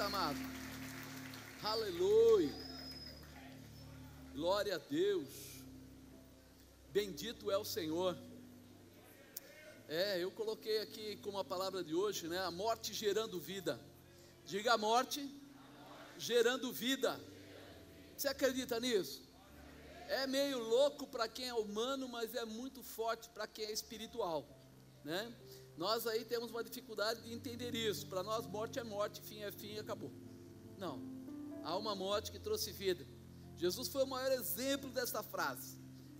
Amado. Aleluia. Glória a Deus. Bendito é o Senhor. É, eu coloquei aqui como a palavra de hoje, né? A morte gerando vida. Diga a morte, gerando vida. Você acredita nisso? É meio louco para quem é humano, mas é muito forte para quem é espiritual, né? Nós aí temos uma dificuldade de entender isso. Para nós, morte é morte, fim é fim e acabou. Não. Há uma morte que trouxe vida. Jesus foi o maior exemplo dessa frase.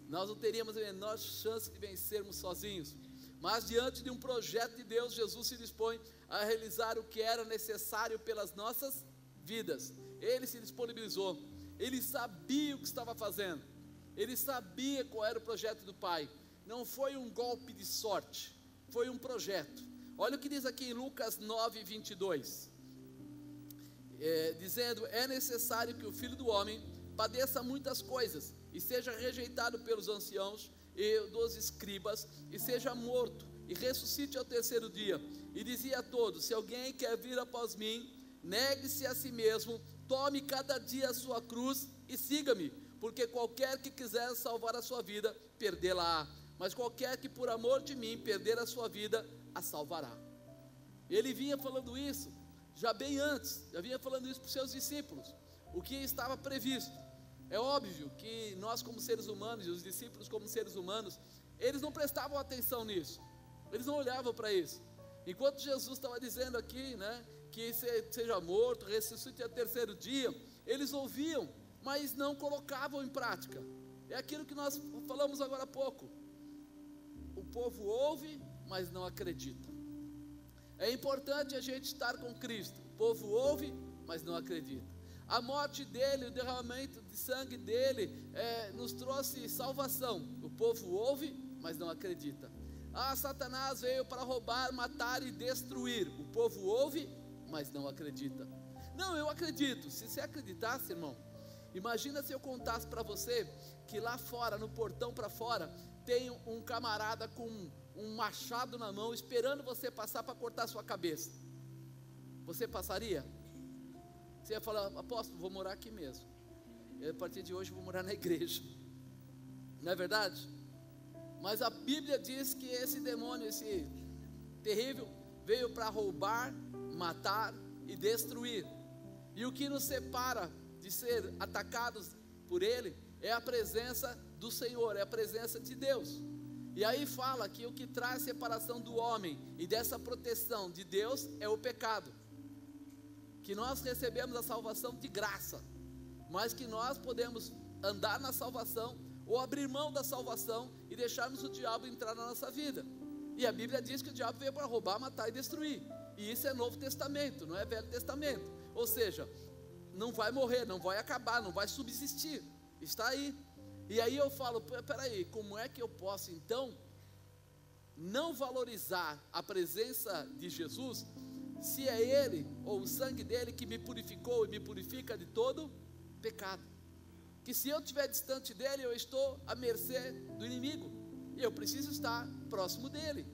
Nós não teríamos a menor chance de vencermos sozinhos. Mas diante de um projeto de Deus, Jesus se dispõe a realizar o que era necessário pelas nossas vidas. Ele se disponibilizou. Ele sabia o que estava fazendo. Ele sabia qual era o projeto do Pai. Não foi um golpe de sorte, foi um projeto. Olha o que diz aqui em Lucas 9, 22. É, dizendo: É necessário que o filho do homem padeça muitas coisas e seja rejeitado pelos anciãos e dos escribas e seja morto e ressuscite ao terceiro dia. E dizia a todos: Se alguém quer vir após mim, negue-se a si mesmo, tome cada dia a sua cruz e siga-me porque qualquer que quiser salvar a sua vida, perdê-la-á, mas qualquer que por amor de mim perder a sua vida, a salvará. Ele vinha falando isso já bem antes, já vinha falando isso para os seus discípulos, o que estava previsto. É óbvio que nós, como seres humanos, e os discípulos, como seres humanos, eles não prestavam atenção nisso, eles não olhavam para isso. Enquanto Jesus estava dizendo aqui, né, que seja morto, ressuscite ao terceiro dia, eles ouviam, mas não colocavam em prática. É aquilo que nós falamos agora há pouco. Povo ouve, mas não acredita. É importante a gente estar com Cristo. O povo ouve, mas não acredita. A morte dele, o derramamento de sangue dele, é, nos trouxe salvação. O povo ouve, mas não acredita. Ah, Satanás veio para roubar, matar e destruir. O povo ouve, mas não acredita. Não, eu acredito. Se você acreditasse, irmão, Imagina se eu contasse para você que lá fora, no portão para fora, tem um camarada com um machado na mão esperando você passar para cortar sua cabeça. Você passaria? Você ia falar, apóstolo, vou morar aqui mesmo. Eu, a partir de hoje vou morar na igreja. Não é verdade? Mas a Bíblia diz que esse demônio, esse terrível, veio para roubar, matar e destruir. E o que nos separa de ser atacados por ele é a presença do Senhor, é a presença de Deus. E aí fala que o que traz separação do homem e dessa proteção de Deus é o pecado. Que nós recebemos a salvação de graça, mas que nós podemos andar na salvação ou abrir mão da salvação e deixarmos o diabo entrar na nossa vida. E a Bíblia diz que o diabo veio para roubar, matar e destruir. E isso é Novo Testamento, não é Velho Testamento. Ou seja, não vai morrer, não vai acabar, não vai subsistir. Está aí. E aí eu falo, peraí, como é que eu posso então não valorizar a presença de Jesus, se é Ele ou o sangue dele que me purificou e me purifica de todo pecado? Que se eu estiver distante dele, eu estou à mercê do inimigo, e eu preciso estar próximo dele.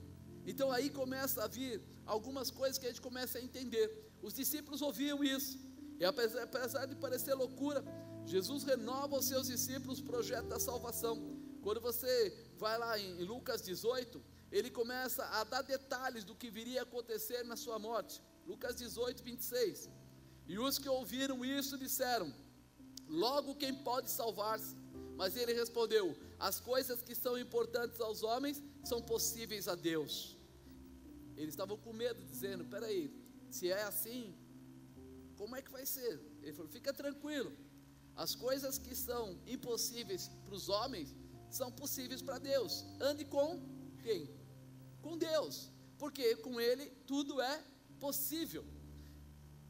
Então aí começa a vir algumas coisas que a gente começa a entender. Os discípulos ouviam isso, e apesar, apesar de parecer loucura, Jesus renova aos seus discípulos o projeto da salvação. Quando você vai lá em, em Lucas 18, ele começa a dar detalhes do que viria a acontecer na sua morte. Lucas 18, 26. E os que ouviram isso disseram: Logo quem pode salvar-se? Mas ele respondeu: As coisas que são importantes aos homens são possíveis a Deus. Eles estavam com medo, dizendo: Peraí, se é assim, como é que vai ser? Ele falou: fica tranquilo. As coisas que são impossíveis para os homens são possíveis para Deus. Ande com quem? Com Deus. Porque com Ele tudo é possível.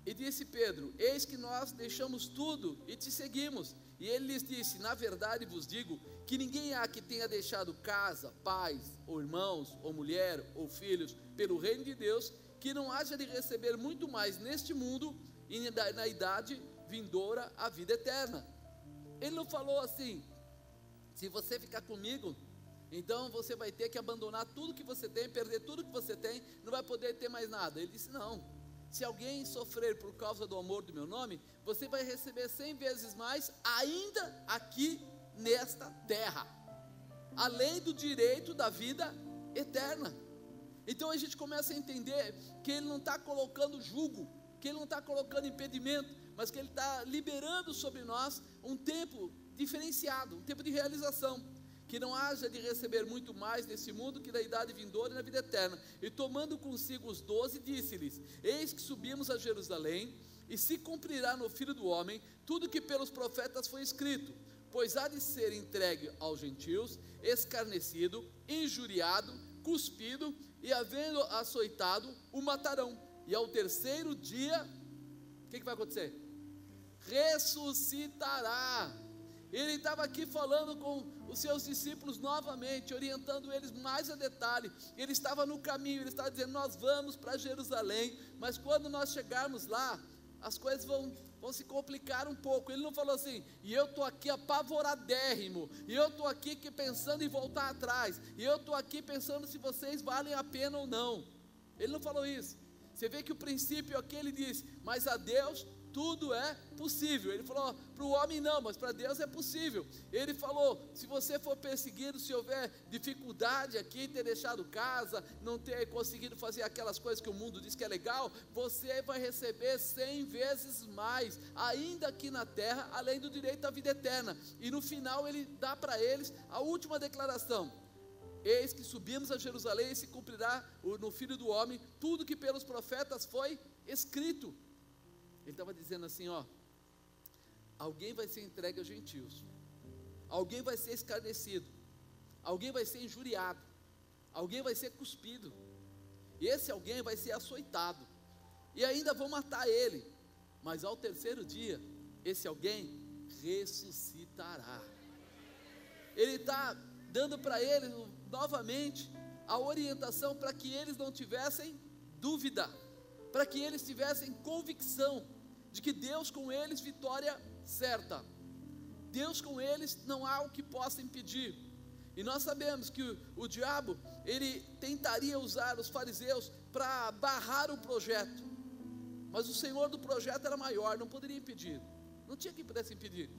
E disse Pedro: Eis que nós deixamos tudo e te seguimos. E ele lhes disse: Na verdade vos digo que ninguém há que tenha deixado casa, pais, ou irmãos, ou mulher, ou filhos, pelo reino de Deus, que não haja de receber muito mais neste mundo e na idade vindoura a vida eterna. Ele não falou assim: se você ficar comigo, então você vai ter que abandonar tudo que você tem, perder tudo que você tem, não vai poder ter mais nada. Ele disse: não. se alguém sofrer por causa do amor do meu nome, você vai receber cem vezes mais, ainda aqui nesta terra, além do direito da vida eterna. Então a gente começa a entender que Ele não está colocando jugo, que Ele não está colocando impedimento, mas que Ele está liberando sobre nós um tempo diferenciado, um tempo de realização que não haja de receber muito mais nesse mundo que da idade vindoura e na vida eterna. E tomando consigo os doze, disse-lhes: Eis que subimos a Jerusalém, e se cumprirá no filho do homem tudo que pelos profetas foi escrito, pois há de ser entregue aos gentios, escarnecido, injuriado, cuspido, e havendo açoitado, o matarão. E ao terceiro dia, o que, que vai acontecer? Ressuscitará. Ele estava aqui falando com os seus discípulos novamente, orientando eles mais a detalhe. Ele estava no caminho, ele estava dizendo: Nós vamos para Jerusalém, mas quando nós chegarmos lá, as coisas vão, vão se complicar um pouco. Ele não falou assim, e eu estou aqui apavoradérrimo, e eu estou aqui que pensando em voltar atrás, e eu estou aqui pensando se vocês valem a pena ou não. Ele não falou isso. Você vê que o princípio aqui ele diz: Mas a Deus tudo é possível. Ele falou para o homem não, mas para Deus é possível. Ele falou: se você for perseguido, se houver dificuldade aqui, ter deixado casa, não ter conseguido fazer aquelas coisas que o mundo diz que é legal, você vai receber cem vezes mais, ainda aqui na terra, além do direito à vida eterna. E no final ele dá para eles a última declaração. Eis que subimos a Jerusalém e se cumprirá no Filho do Homem tudo que pelos profetas foi escrito. Ele estava dizendo assim: ó, alguém vai ser entregue aos gentios, alguém vai ser escarnecido, alguém vai ser injuriado, alguém vai ser cuspido, e esse alguém vai ser açoitado, e ainda vão matar ele, mas ao terceiro dia, esse alguém ressuscitará. Ele está dando para eles novamente a orientação para que eles não tivessem dúvida, para que eles tivessem convicção de que Deus com eles vitória certa. Deus com eles não há o que possa impedir. E nós sabemos que o, o diabo, ele tentaria usar os fariseus para barrar o projeto. Mas o Senhor do projeto era maior, não poderia impedir. Não tinha quem pudesse impedir.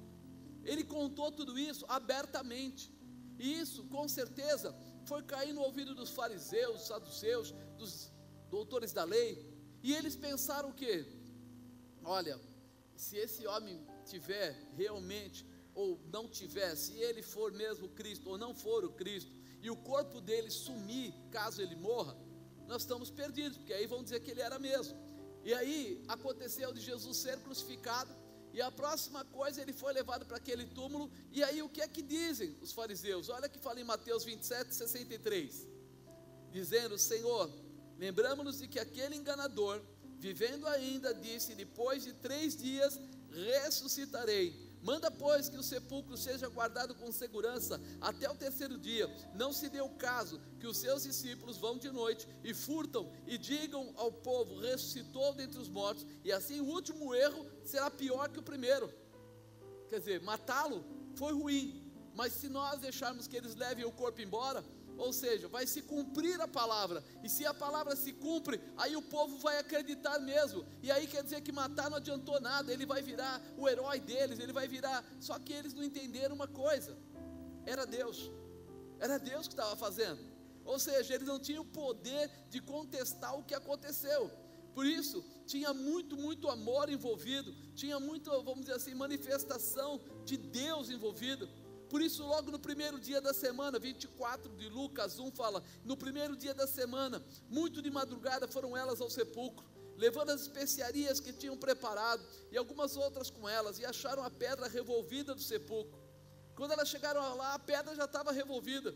Ele contou tudo isso abertamente. E isso, com certeza, foi cair no ouvido dos fariseus, dos saduceus, dos doutores da lei. E eles pensaram o quê? Olha, se esse homem tiver realmente ou não tiver, se ele for mesmo Cristo ou não for o Cristo, e o corpo dele sumir caso ele morra, nós estamos perdidos, porque aí vão dizer que ele era mesmo. E aí aconteceu de Jesus ser crucificado, e a próxima coisa ele foi levado para aquele túmulo, e aí o que é que dizem os fariseus? Olha que fala em Mateus 27, 63, dizendo: Senhor, lembramos-nos de que aquele enganador Vivendo ainda, disse: Depois de três dias ressuscitarei. Manda, pois, que o sepulcro seja guardado com segurança até o terceiro dia. Não se dê o caso que os seus discípulos vão de noite e furtam e digam ao povo: ressuscitou dentre os mortos, e assim o último erro será pior que o primeiro. Quer dizer, matá-lo foi ruim, mas se nós deixarmos que eles levem o corpo embora, ou seja, vai se cumprir a palavra, e se a palavra se cumpre, aí o povo vai acreditar mesmo, e aí quer dizer que matar não adiantou nada, ele vai virar o herói deles, ele vai virar. Só que eles não entenderam uma coisa: era Deus, era Deus que estava fazendo, ou seja, eles não tinham o poder de contestar o que aconteceu. Por isso, tinha muito, muito amor envolvido, tinha muito, vamos dizer assim, manifestação de Deus envolvido. Por isso, logo no primeiro dia da semana, 24 de Lucas 1 fala: No primeiro dia da semana, muito de madrugada foram elas ao sepulcro, levando as especiarias que tinham preparado e algumas outras com elas, e acharam a pedra revolvida do sepulcro. Quando elas chegaram lá, a pedra já estava revolvida,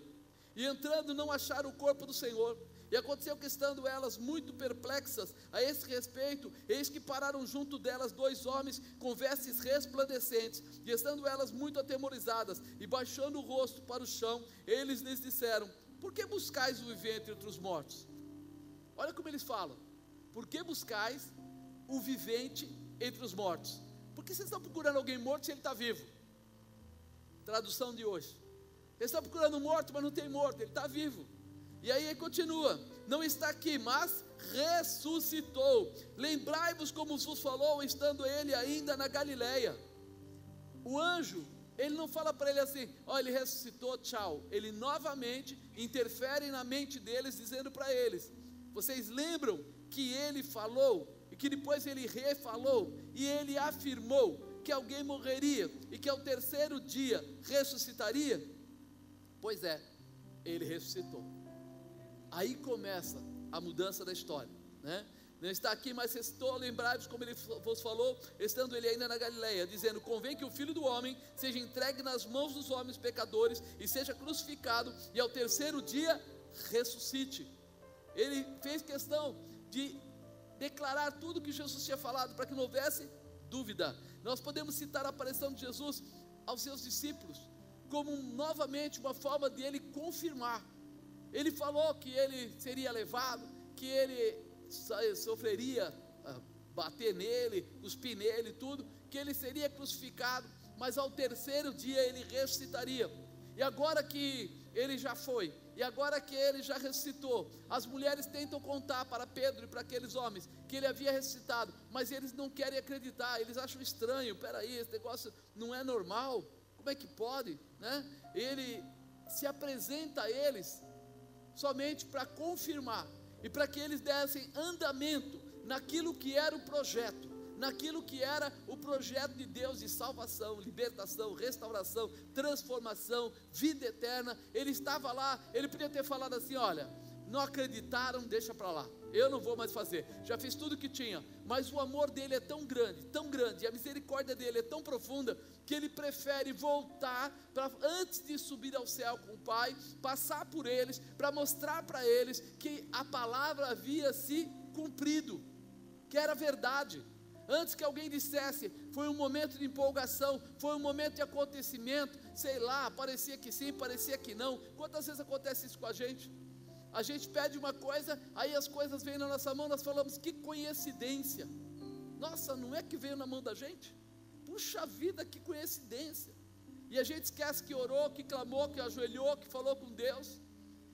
e entrando, não acharam o corpo do Senhor. E aconteceu que, estando elas muito perplexas a esse respeito, eis que pararam junto delas dois homens com vestes resplandecentes, e estando elas muito atemorizadas e baixando o rosto para o chão, eles lhes disseram: Por que buscais o vivente entre os mortos? Olha como eles falam: Por que buscais o vivente entre os mortos? Por que vocês estão procurando alguém morto se ele está vivo? Tradução de hoje. Eles estão procurando morto, mas não tem morto, ele está vivo. E aí ele continua: não está aqui, mas ressuscitou. Lembrai-vos como vos falou, estando ele ainda na Galileia. O anjo, ele não fala para ele assim, ó, ele ressuscitou, tchau. Ele novamente interfere na mente deles, dizendo para eles: vocês lembram que ele falou, e que depois ele refalou, e ele afirmou que alguém morreria e que ao terceiro dia ressuscitaria? Pois é, ele ressuscitou. Aí começa a mudança da história, né? Não está aqui, mas estou lembrados como ele vos falou, estando ele ainda na Galileia, dizendo: Convém que o filho do homem seja entregue nas mãos dos homens pecadores e seja crucificado, e ao terceiro dia ressuscite. Ele fez questão de declarar tudo que Jesus tinha falado, para que não houvesse dúvida. Nós podemos citar a aparição de Jesus aos seus discípulos, como novamente uma forma de ele confirmar ele falou que ele seria levado, que ele sofreria ah, bater nele, cuspir nele e tudo, que ele seria crucificado, mas ao terceiro dia ele ressuscitaria. E agora que ele já foi, e agora que ele já ressuscitou, as mulheres tentam contar para Pedro e para aqueles homens que ele havia ressuscitado, mas eles não querem acreditar, eles acham estranho, peraí, esse negócio não é normal, como é que pode? Né? Ele se apresenta a eles somente para confirmar e para que eles dessem andamento naquilo que era o projeto, naquilo que era o projeto de Deus de salvação, libertação, restauração, transformação, vida eterna. Ele estava lá, ele podia ter falado assim: olha, não acreditaram, deixa para lá. Eu não vou mais fazer. Já fiz tudo que tinha. Mas o amor dele é tão grande, tão grande, e a misericórdia dele é tão profunda, que ele prefere voltar para antes de subir ao céu com o Pai, passar por eles, para mostrar para eles que a palavra havia se cumprido, que era verdade. Antes que alguém dissesse, foi um momento de empolgação, foi um momento de acontecimento, sei lá, parecia que sim, parecia que não. Quantas vezes acontece isso com a gente? A gente pede uma coisa, aí as coisas vêm na nossa mão, nós falamos, que coincidência. Nossa, não é que veio na mão da gente? Puxa vida, que coincidência. E a gente esquece que orou, que clamou, que ajoelhou, que falou com Deus.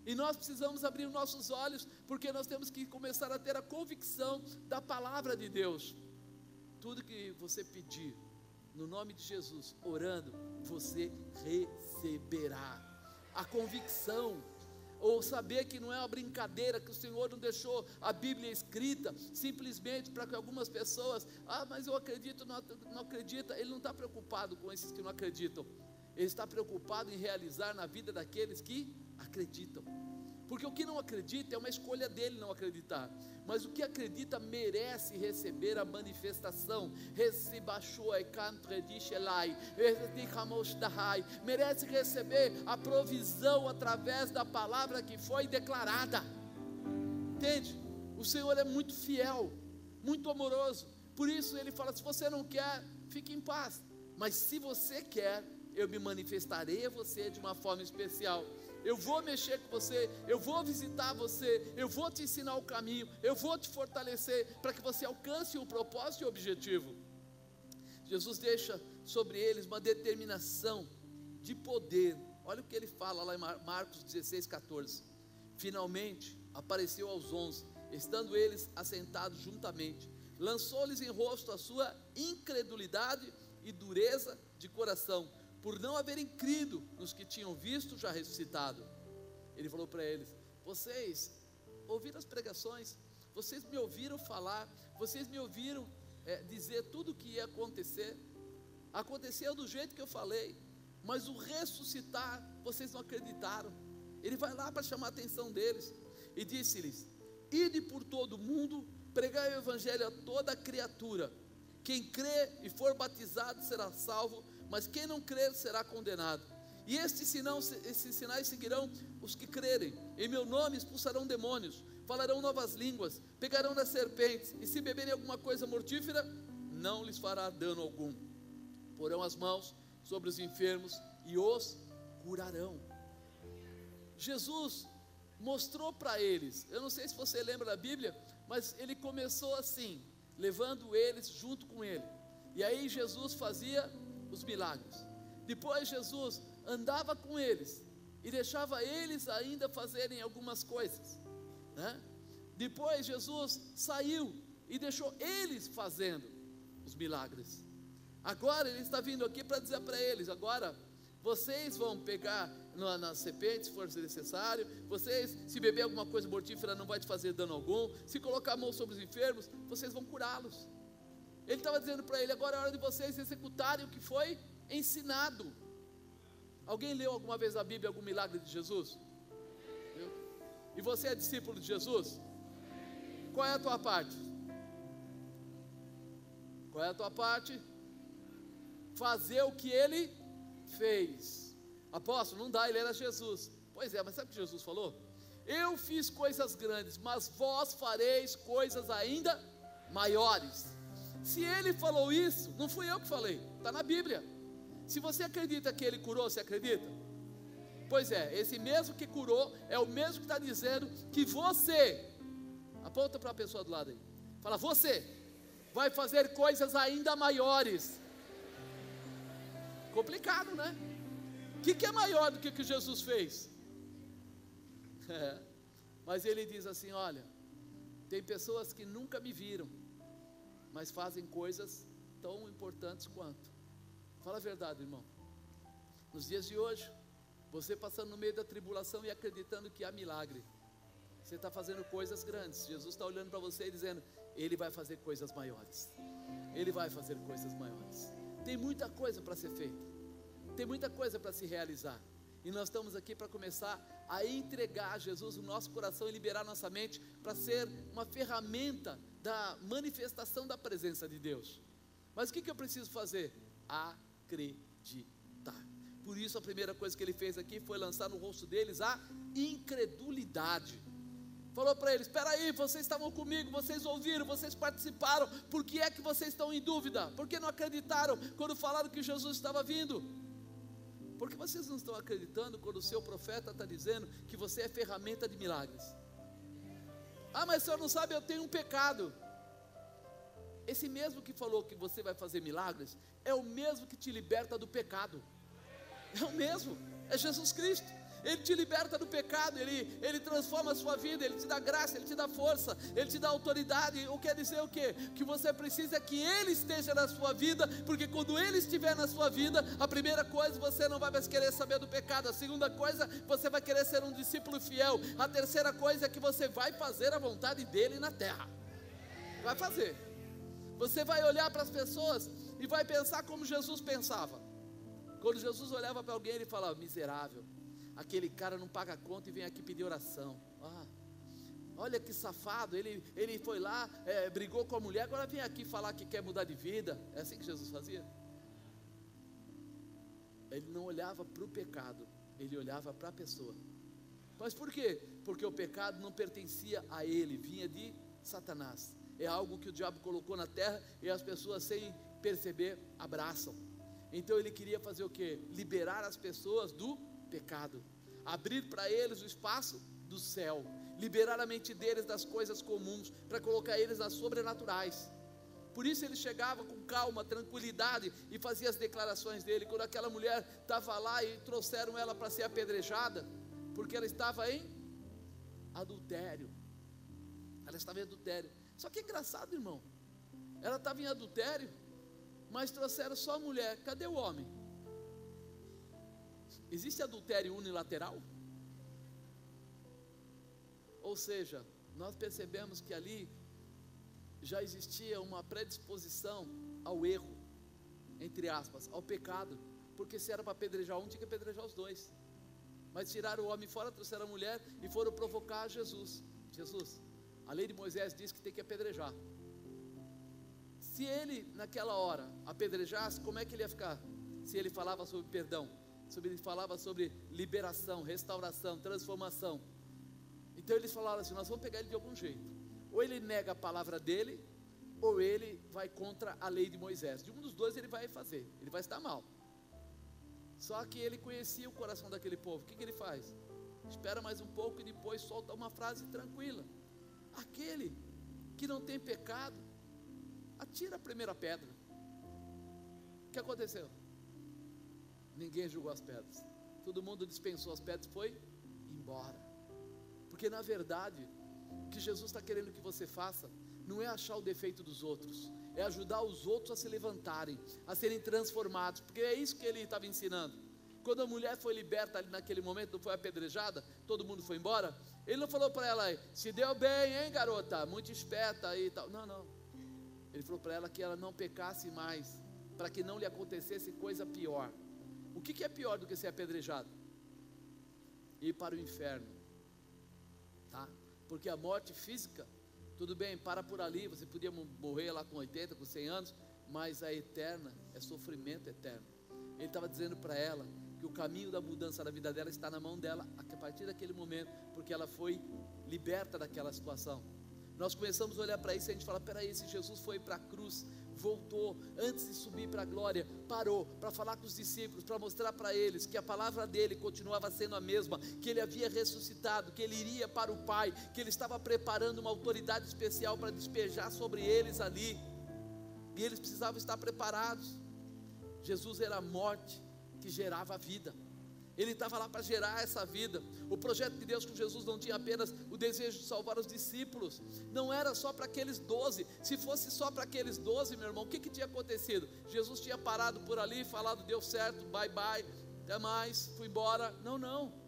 E nós precisamos abrir os nossos olhos, porque nós temos que começar a ter a convicção da palavra de Deus. Tudo que você pedir, no nome de Jesus, orando, você receberá. A convicção ou saber que não é uma brincadeira, que o Senhor não deixou a Bíblia escrita simplesmente para que algumas pessoas, ah, mas eu acredito, não, não acredita. Ele não está preocupado com esses que não acreditam, ele está preocupado em realizar na vida daqueles que acreditam. Porque o que não acredita é uma escolha dele não acreditar. Mas o que acredita merece receber a manifestação. Merece receber a provisão através da palavra que foi declarada. Entende? O Senhor é muito fiel, muito amoroso. Por isso ele fala: se você não quer, fique em paz. Mas se você quer, eu me manifestarei a você de uma forma especial eu vou mexer com você, eu vou visitar você, eu vou te ensinar o caminho, eu vou te fortalecer para que você alcance o propósito e o objetivo. Jesus deixa sobre eles uma determinação de poder. Olha o que ele fala lá em Marcos 16, 14. Finalmente apareceu aos onze, estando eles assentados juntamente, lançou-lhes em rosto a sua incredulidade e dureza de coração por não haverem crido nos que tinham visto já ressuscitado. Ele falou para eles: Vocês ouviram as pregações, vocês me ouviram falar, vocês me ouviram é, dizer tudo o que ia acontecer. Aconteceu do jeito que eu falei, mas o ressuscitar, vocês não acreditaram. Ele vai lá para chamar a atenção deles e disse-lhes: Ide por todo o mundo, pregai o evangelho a toda criatura. Quem crê e for batizado será salvo mas quem não crer será condenado. E estes, sinais seguirão os que crerem. Em meu nome expulsarão demônios, falarão novas línguas, pegarão das serpentes, e se beberem alguma coisa mortífera, não lhes fará dano algum. Porão as mãos sobre os enfermos e os curarão. Jesus mostrou para eles, eu não sei se você lembra da Bíblia, mas ele começou assim, levando eles junto com ele. E aí Jesus fazia os milagres. Depois Jesus andava com eles e deixava eles ainda fazerem algumas coisas. Né? Depois Jesus saiu e deixou eles fazendo os milagres. Agora ele está vindo aqui para dizer para eles: agora vocês vão pegar na, na serpente se for necessário, vocês, se beber alguma coisa mortífera, não vai te fazer dano algum, se colocar a mão sobre os enfermos, vocês vão curá-los. Ele estava dizendo para ele: agora é hora de vocês executarem o que foi ensinado. Alguém leu alguma vez na Bíblia algum milagre de Jesus? E você é discípulo de Jesus? Qual é a tua parte? Qual é a tua parte? Fazer o que ele fez. Apóstolo, não dá, ele era Jesus. Pois é, mas sabe o que Jesus falou? Eu fiz coisas grandes, mas vós fareis coisas ainda maiores. Se ele falou isso, não fui eu que falei, está na Bíblia. Se você acredita que ele curou, você acredita? Pois é, esse mesmo que curou é o mesmo que está dizendo que você, aponta para a pessoa do lado aí, fala, você vai fazer coisas ainda maiores. Complicado, né? O que, que, é maior do que o que Jesus fez? É, mas ele diz assim: olha, tem pessoas que nunca me viram, mas fazem coisas tão importantes quanto. Fala a verdade, irmão. Nos dias de hoje, você passando no meio da tribulação e acreditando que há milagre, você está fazendo coisas grandes. Jesus está olhando para você e dizendo: Ele vai fazer coisas maiores. Ele vai fazer coisas maiores. Tem muita coisa para ser feita, tem muita coisa para se realizar. E nós estamos aqui para começar a entregar a Jesus o nosso coração e liberar nossa mente para ser uma ferramenta da manifestação da presença de Deus. Mas o que, que eu preciso fazer? Acreditar. Por isso, a primeira coisa que ele fez aqui foi lançar no rosto deles a incredulidade. Falou para eles: Espera aí, vocês estavam comigo, vocês ouviram, vocês participaram, por que é que vocês estão em dúvida? Por que não acreditaram quando falaram que Jesus estava vindo? Porque vocês não estão acreditando quando o seu profeta está dizendo que você é ferramenta de milagres. Ah, mas o senhor não sabe, eu tenho um pecado. Esse mesmo que falou que você vai fazer milagres, é o mesmo que te liberta do pecado. É o mesmo, é Jesus Cristo. Ele te liberta do pecado, ele, ele transforma a sua vida, ele te dá graça, ele te dá força, ele te dá autoridade. O quer dizer o quê? Que você precisa que ele esteja na sua vida, porque quando ele estiver na sua vida, a primeira coisa você não vai mais querer saber do pecado, a segunda coisa você vai querer ser um discípulo fiel, a terceira coisa é que você vai fazer a vontade dele na terra. Vai fazer. Você vai olhar para as pessoas e vai pensar como Jesus pensava. Quando Jesus olhava para alguém, ele falava: miserável aquele cara não paga conta e vem aqui pedir oração. Ah, olha que safado, ele, ele foi lá, é, brigou com a mulher, agora vem aqui falar que quer mudar de vida. É assim que Jesus fazia? Ele não olhava para o pecado, ele olhava para a pessoa. Mas por quê? Porque o pecado não pertencia a ele, vinha de Satanás. É algo que o diabo colocou na terra e as pessoas, sem perceber, abraçam. Então ele queria fazer o que? Liberar as pessoas do pecado, abrir para eles o espaço do céu, liberar a mente deles das coisas comuns, para colocar eles nas sobrenaturais. Por isso ele chegava com calma, tranquilidade e fazia as declarações dele. Quando aquela mulher estava lá e trouxeram ela para ser apedrejada, porque ela estava em adultério. Ela estava em adultério. Só que é engraçado, irmão. Ela estava em adultério, mas trouxeram só a mulher. Cadê o homem? Existe adultério unilateral? Ou seja, nós percebemos que ali já existia uma predisposição ao erro, entre aspas, ao pecado, porque se era para apedrejar um, tinha que apedrejar os dois. Mas tiraram o homem fora, trouxeram a mulher e foram provocar Jesus. Jesus, a lei de Moisés diz que tem que apedrejar. Se ele, naquela hora, apedrejasse, como é que ele ia ficar? Se ele falava sobre perdão sobre, ele falava sobre liberação, restauração, transformação. Então eles falaram assim: nós vamos pegar ele de algum jeito. Ou ele nega a palavra dele, ou ele vai contra a lei de Moisés. De um dos dois ele vai fazer, ele vai estar mal. Só que ele conhecia o coração daquele povo. O que, que ele faz? Espera mais um pouco e depois solta uma frase tranquila. Aquele que não tem pecado, atira a primeira pedra. O que aconteceu? Ninguém jogou as pedras. Todo mundo dispensou as pedras e foi embora. Porque na verdade, O que Jesus está querendo que você faça não é achar o defeito dos outros, é ajudar os outros a se levantarem, a serem transformados, porque é isso que ele estava ensinando. Quando a mulher foi liberta ali naquele momento, não foi apedrejada, todo mundo foi embora. Ele não falou para ela, se deu bem, hein, garota, muito esperta e tal. Não, não. Ele falou para ela que ela não pecasse mais, para que não lhe acontecesse coisa pior. O que, que é pior do que ser apedrejado? Ir para o inferno, tá? Porque a morte física, tudo bem, para por ali, você podia morrer lá com 80, com 100 anos, mas a eterna é sofrimento eterno. Ele estava dizendo para ela que o caminho da mudança da vida dela está na mão dela a partir daquele momento, porque ela foi liberta daquela situação. Nós começamos a olhar para isso e a gente fala: peraí, se Jesus foi para a cruz, voltou, antes de subir para a glória, parou para falar com os discípulos, para mostrar para eles que a palavra dele continuava sendo a mesma, que ele havia ressuscitado, que ele iria para o Pai, que ele estava preparando uma autoridade especial para despejar sobre eles ali, e eles precisavam estar preparados. Jesus era a morte que gerava a vida. Ele estava lá para gerar essa vida. O projeto de Deus com Jesus não tinha apenas o desejo de salvar os discípulos, não era só para aqueles doze. Se fosse só para aqueles doze, meu irmão, o que, que tinha acontecido? Jesus tinha parado por ali, falado, deu certo, bye bye, até mais, fui embora. Não, não.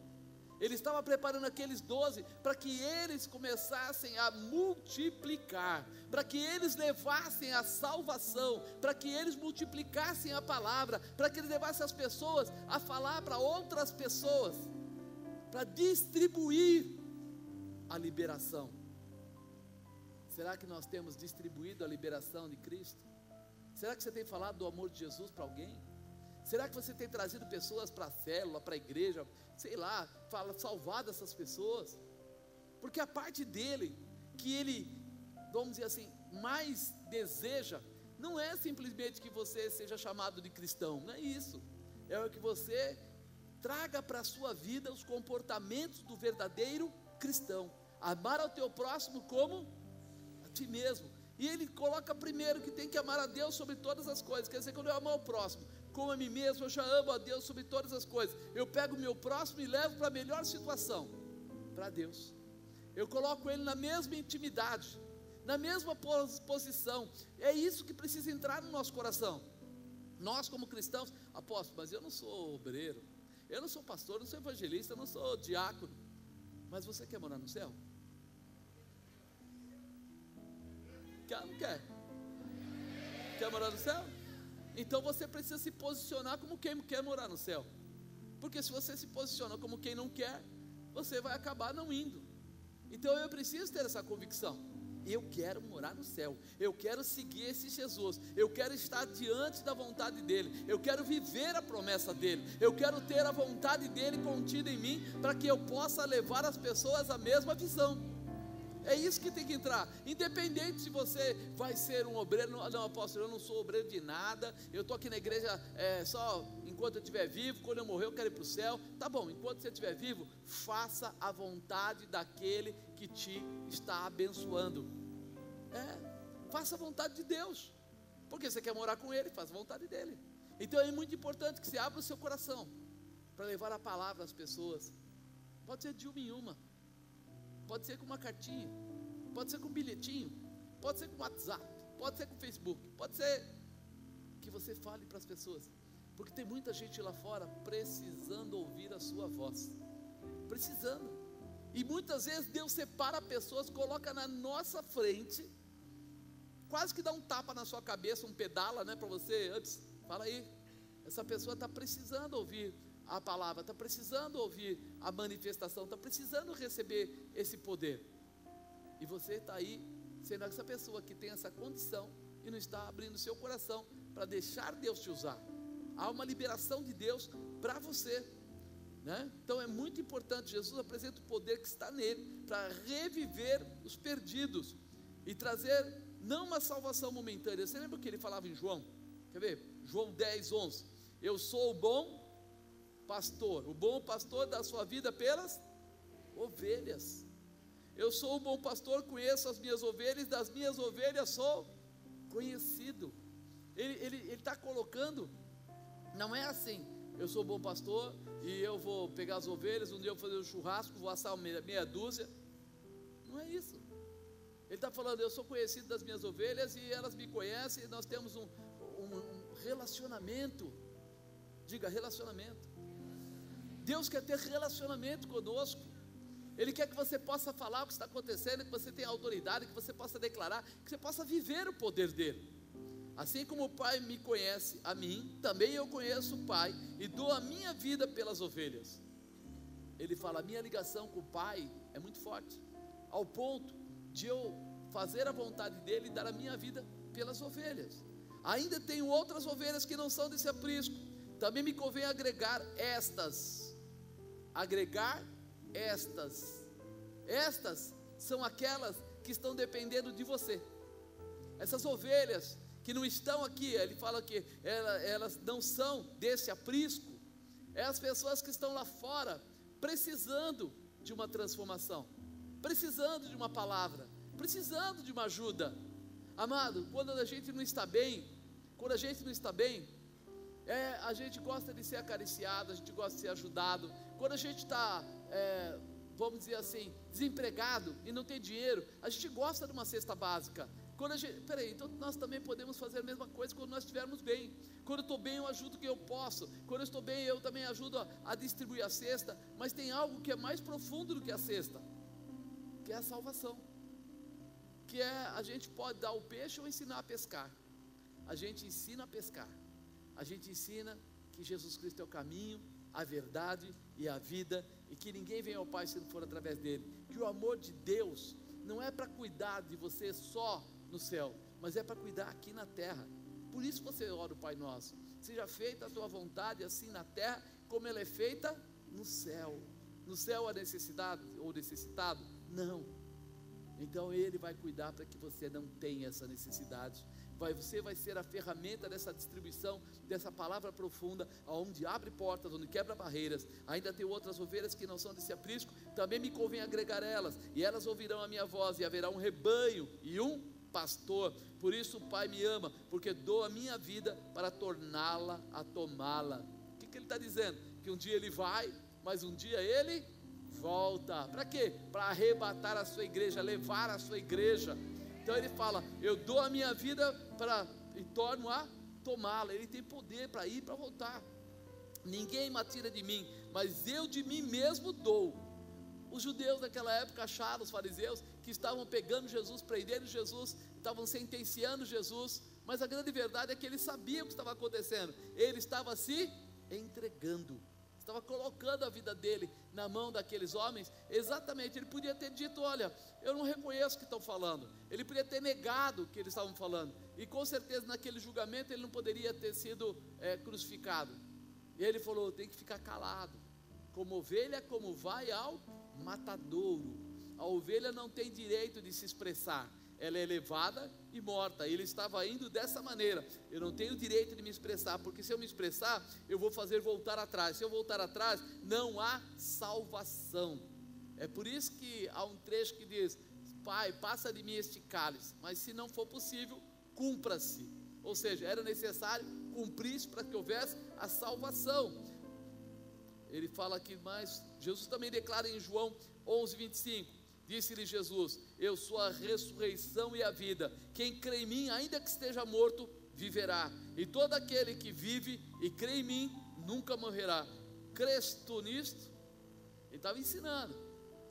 Ele estava preparando aqueles doze para que eles começassem a multiplicar, para que eles levassem a salvação, para que eles multiplicassem a palavra, para que eles levassem as pessoas a falar para outras pessoas, para distribuir a liberação. Será que nós temos distribuído a liberação de Cristo? Será que você tem falado do amor de Jesus para alguém? Será que você tem trazido pessoas para a célula, para a igreja, sei lá, fala, salvar dessas pessoas? Porque a parte dele, que ele, vamos dizer assim, mais deseja, não é simplesmente que você seja chamado de cristão, não é isso. É o que você traga para a sua vida os comportamentos do verdadeiro cristão. Amar ao teu próximo como a ti mesmo. E ele coloca primeiro que tem que amar a Deus sobre todas as coisas. Quer dizer, quando eu amar o próximo, como a mim mesmo, eu já amo a Deus sobre todas as coisas. Eu pego o meu próximo e levo para a melhor situação, para Deus. Eu coloco ele na mesma intimidade, na mesma posição. É isso que precisa entrar no nosso coração. Nós, como cristãos, apóstolo, mas eu não sou obreiro, eu não sou pastor, eu não sou evangelista, eu não sou diácono. Mas você quer morar no céu? Quer, não quer? Quer morar no céu? Então você precisa se posicionar como quem quer morar no céu. Porque se você se posiciona como quem não quer, você vai acabar não indo. Então eu preciso ter essa convicção. Eu quero morar no céu. Eu quero seguir esse Jesus. Eu quero estar diante da vontade dele. Eu quero viver a promessa dele. Eu quero ter a vontade dele contida em mim para que eu possa levar as pessoas à mesma visão. É isso que tem que entrar. Independente se você vai ser um obreiro, não, apóstolo, eu não sou obreiro de nada, eu estou aqui na igreja é, só enquanto eu estiver vivo, quando eu morrer eu quero ir para o céu. Tá bom, enquanto você estiver vivo, faça a vontade daquele que te está abençoando. É, faça a vontade de Deus. Porque você quer morar com Ele, faça a vontade dele. Então é muito importante que você abra o seu coração para levar a palavra às pessoas. Pode ser de uma em uma pode ser com uma cartinha, pode ser com um bilhetinho, pode ser com WhatsApp, pode ser com Facebook, pode ser que você fale para as pessoas, porque tem muita gente lá fora precisando ouvir a sua voz, precisando, e muitas vezes Deus separa pessoas, coloca na nossa frente, quase que dá um tapa na sua cabeça, um pedala, né, para você. Antes, fala aí, essa pessoa está precisando ouvir a palavra, está precisando ouvir a manifestação, está precisando receber esse poder. E você está aí sendo essa pessoa que tem essa condição e não está abrindo seu coração para deixar Deus te usar. Há uma liberação de Deus para você. Né? Então é muito importante. Jesus apresenta o poder que está nele para reviver os perdidos e trazer não uma salvação momentânea. Você lembra o que ele falava em João? Quer ver? João 10, 11. Eu sou o bom pastor. O bom pastor dá sua vida pelas ovelhas. Eu sou o bom pastor, conheço as minhas ovelhas, das minhas ovelhas sou conhecido. Ele está colocando, não é assim, eu sou bom pastor e eu vou pegar as ovelhas, um dia eu vou fazer um churrasco, vou assar meia, meia dúzia. Não é isso. Ele está falando, eu sou conhecido das minhas ovelhas e elas me conhecem, e nós temos um, um, um relacionamento. Diga relacionamento. Deus quer ter relacionamento conosco. Ele quer que você possa falar o que está acontecendo, que você tenha autoridade, que você possa declarar, que você possa viver o poder dele. Assim como o Pai me conhece a mim, também eu conheço o Pai e dou a minha vida pelas ovelhas. Ele fala: a minha ligação com o Pai é muito forte, ao ponto de eu fazer a vontade dele e dar a minha vida pelas ovelhas. Ainda tenho outras ovelhas que não são desse aprisco. Também me convém agregar estas. Agregar estas. Estas são aquelas que estão dependendo de você. Essas ovelhas que não estão aqui, ele fala que elas não são desse aprisco, é as pessoas que estão lá fora, precisando de uma transformação, precisando de uma palavra, precisando de uma ajuda. Amado, quando a gente não está bem, quando a gente não está bem, é, a gente gosta de ser acariciado, a gente gosta de ser ajudado. Quando a gente está, é, vamos dizer assim, desempregado e não tem dinheiro, a gente gosta de uma cesta básica. Quando a gente, peraí, então nós também podemos fazer a mesma coisa quando nós estivermos bem. Quando eu estou bem, eu ajudo quem eu posso. Quando eu estou bem, eu também ajudo a, a distribuir a cesta. Mas tem algo que é mais profundo do que a cesta, que é a salvação. Que é a gente pode dar o peixe ou ensinar a pescar. A gente ensina a pescar. A gente ensina que Jesus Cristo é o caminho, a verdade e a vida, e que ninguém vem ao Pai se não for através dele. Que o amor de Deus não é para cuidar de você só no céu, mas é para cuidar aqui na terra. Por isso você ora o Pai Nosso. Seja feita a tua vontade assim na terra, como ela é feita no céu. No céu a necessidade ou necessitado? Não. Então ele vai cuidar para que você não tenha essa necessidade. Vai, você vai ser a ferramenta dessa distribuição, dessa palavra profunda, onde abre portas, onde quebra barreiras. Ainda tem outras ovelhas que não são desse aprisco, também me convém agregar elas, e elas ouvirão a minha voz, e haverá um rebanho e um pastor. Por isso o Pai me ama, porque dou a minha vida para torná-la a tomá-la. O que, que ele está dizendo? Que um dia ele vai, mas um dia ele volta. Para quê? Para arrebatar a sua igreja, levar a sua igreja. Então ele fala: Eu dou a minha vida para e torno a tomá-la. Ele tem poder para ir e para voltar. Ninguém me tira de mim, mas eu de mim mesmo dou. Os judeus naquela época acharam, os fariseus, que estavam pegando Jesus, prendendo Jesus, estavam sentenciando Jesus, mas a grande verdade é que ele sabia o que estava acontecendo, ele estava se entregando, estava colocando a vida dele na mão daqueles homens, exatamente, ele podia ter dito: Olha, eu não reconheço o que estão falando, ele podia ter negado o que eles estavam falando, e com certeza naquele julgamento ele não poderia ter sido é, crucificado, e ele falou: Tem que ficar calado, como ovelha, como vai ao matadouro. A ovelha não tem direito de se expressar, ela é levada e morta. Ele estava indo dessa maneira. Eu não tenho direito de me expressar, porque se eu me expressar, eu vou fazer voltar atrás. Se eu voltar atrás, não há salvação. É por isso que há um trecho que diz: Pai, passa de mim este cálice, mas se não for possível, cumpra-se. Ou seja, era necessário cumprir-se para que houvesse a salvação. Ele fala aqui mais, Jesus também declara em João 11, 25: Disse-lhe Jesus: Eu sou a ressurreição e a vida. Quem crê em mim, ainda que esteja morto, viverá. E todo aquele que vive e crê em mim, nunca morrerá. Crês tu nisto? Ele estava ensinando.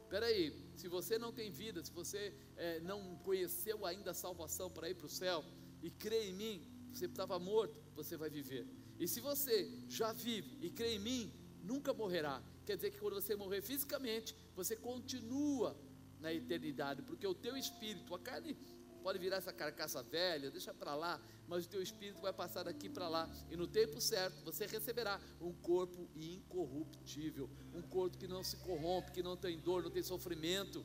Espera aí, se você não tem vida, se você é, não conheceu ainda a salvação para ir para o céu e crê em mim, você estava morto, você vai viver. E se você já vive e crê em mim, nunca morrerá. Quer dizer que quando você morrer fisicamente, você continua na eternidade, porque o teu espírito, a carne pode virar essa carcaça velha, deixa para lá, mas o teu espírito vai passar daqui para lá, e no tempo certo você receberá um corpo incorruptível, um corpo que não se corrompe, que não tem dor, não tem sofrimento.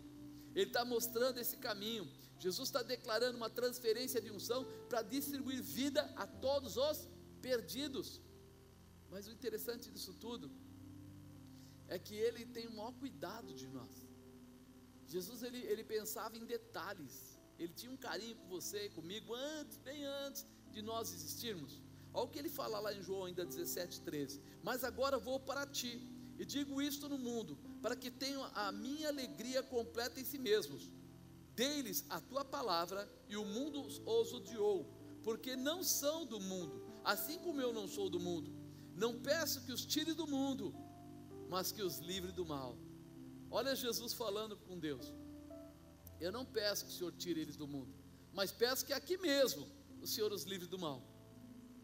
Ele está mostrando esse caminho. Jesus está declarando uma transferência de unção para distribuir vida a todos os perdidos. Mas o interessante disso tudo é que ele tem o maior cuidado de nós. Jesus ele, ele pensava em detalhes. Ele tinha um carinho com você e comigo antes, bem antes de nós existirmos. Olha o que ele fala lá em João ainda 17, 13. Mas agora vou para ti, e digo isto no mundo, para que tenham a minha alegria completa em si mesmos. Dei-lhes a tua palavra e o mundo os odiou, porque não são do mundo, assim como eu não sou do mundo. Não peço que os tire do mundo, mas que os livre do mal. Olha Jesus falando com Deus. Eu não peço que o Senhor tire eles do mundo, mas peço que aqui mesmo o Senhor os livre do mal.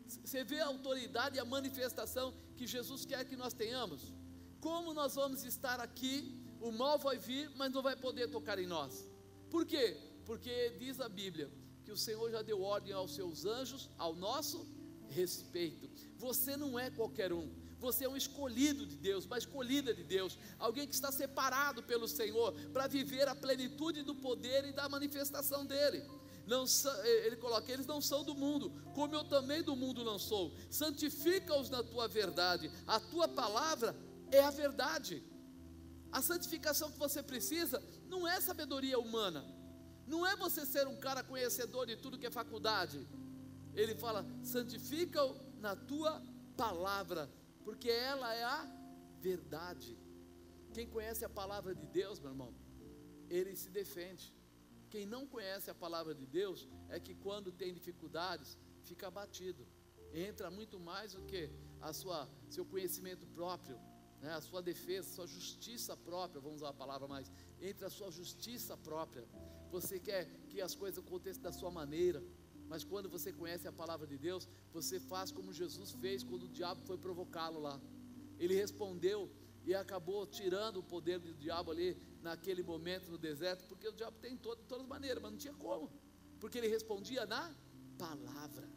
Você vê a autoridade e a manifestação que Jesus quer que nós tenhamos? Como nós vamos estar aqui, o mal vai vir, mas não vai poder tocar em nós. Por quê? Porque diz a Bíblia que o Senhor já deu ordem aos seus anjos ao nosso respeito. Você não é qualquer um. Você é um escolhido de Deus, uma escolhida de Deus, alguém que está separado pelo Senhor para viver a plenitude do poder e da manifestação dele não, ele coloca, eles não são do mundo, como eu também do mundo não sou. Santifica-os na tua verdade, a tua palavra é a verdade. A santificação que você precisa não é sabedoria humana, não é você ser um cara conhecedor de tudo que é faculdade. Ele fala: santifica-o na tua palavra, porque ela é a verdade. Quem conhece a palavra de Deus, meu irmão, ele se defende. Quem não conhece a palavra de Deus é que quando tem dificuldades, fica abatido. Entra muito mais do que a sua seu conhecimento próprio, né, a sua defesa, a sua justiça própria, vamos usar a palavra mais, entra a sua justiça própria. Você quer que as coisas aconteçam da sua maneira, mas quando você conhece a palavra de Deus, você faz como Jesus fez quando o diabo foi provocá-lo lá. Ele respondeu e acabou tirando o poder do diabo ali naquele momento no deserto, porque o diabo tem todo, de todas maneiras, mas não tinha como, porque ele respondia na palavra.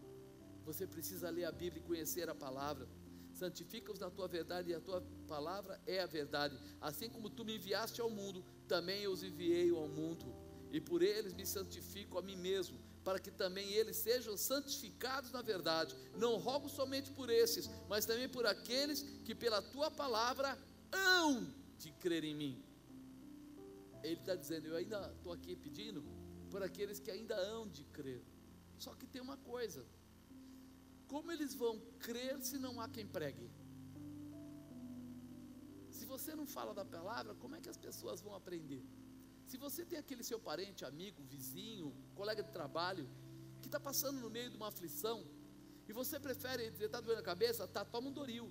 Você precisa ler a Bíblia e conhecer a palavra. Santifica-os na tua verdade, e a tua palavra é a verdade. Assim como tu me enviaste ao mundo, também eu os enviei ao mundo. E por eles me santifico a mim mesmo, para que também eles sejam santificados na verdade. Não rogo somente por esses, mas também por aqueles que pela tua palavra hão de crer em mim. Ele está dizendo: Eu ainda estou aqui pedindo por aqueles que ainda hão de crer. Só que tem uma coisa: como eles vão crer se não há quem pregue? Se você não fala da palavra, como é que as pessoas vão aprender? Se você tem aquele seu parente, amigo, vizinho, colega de trabalho, que está passando no meio de uma aflição, e você prefere dizer, está doendo a cabeça? Tá, toma um Doril.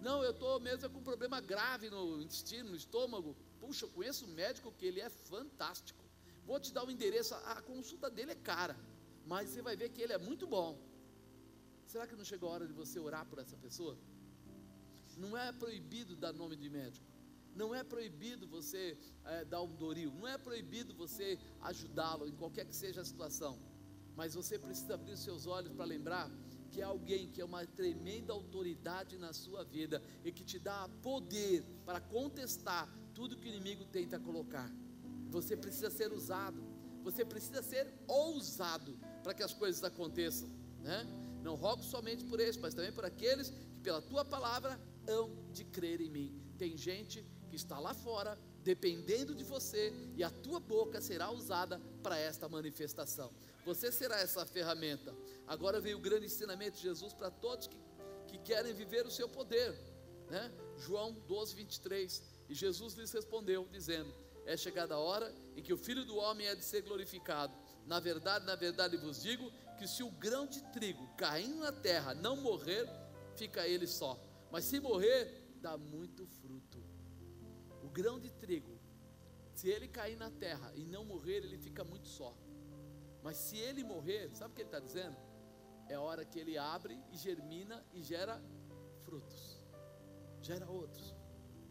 Não, eu estou mesmo com um problema grave no intestino, no estômago. Puxa, eu conheço um médico que ele é fantástico. Vou te dar o um endereço, a consulta dele é cara, mas você vai ver que ele é muito bom. Será que não chegou a hora de você orar por essa pessoa? Não é proibido dar nome de médico. Não é proibido você é, dar um doril. Não é proibido você ajudá-lo em qualquer que seja a situação. Mas você precisa abrir os seus olhos para lembrar que é alguém que é uma tremenda autoridade na sua vida e que te dá poder para contestar tudo que o inimigo tenta colocar. Você precisa ser usado, você precisa ser ousado para que as coisas aconteçam, né? Não rogo somente por eles, mas também por aqueles que pela tua palavra hão de crer em mim. Tem gente que está lá fora dependendo de você e a tua boca será usada para esta manifestação. Você será essa ferramenta. Agora vem o grande ensinamento de Jesus para todos que, que querem viver o seu poder. Né? João 12, 23. E Jesus lhes respondeu, dizendo: É chegada a hora em que o filho do homem é de ser glorificado. Na verdade, na verdade vos digo que se o grão de trigo caindo na terra não morrer, fica ele só. Mas se morrer, dá muito fruto. Grão de trigo, se ele cair na terra e não morrer, ele fica muito só. Mas se ele morrer, sabe o que ele está dizendo? é hora que ele abre e germina e gera frutos, gera outros.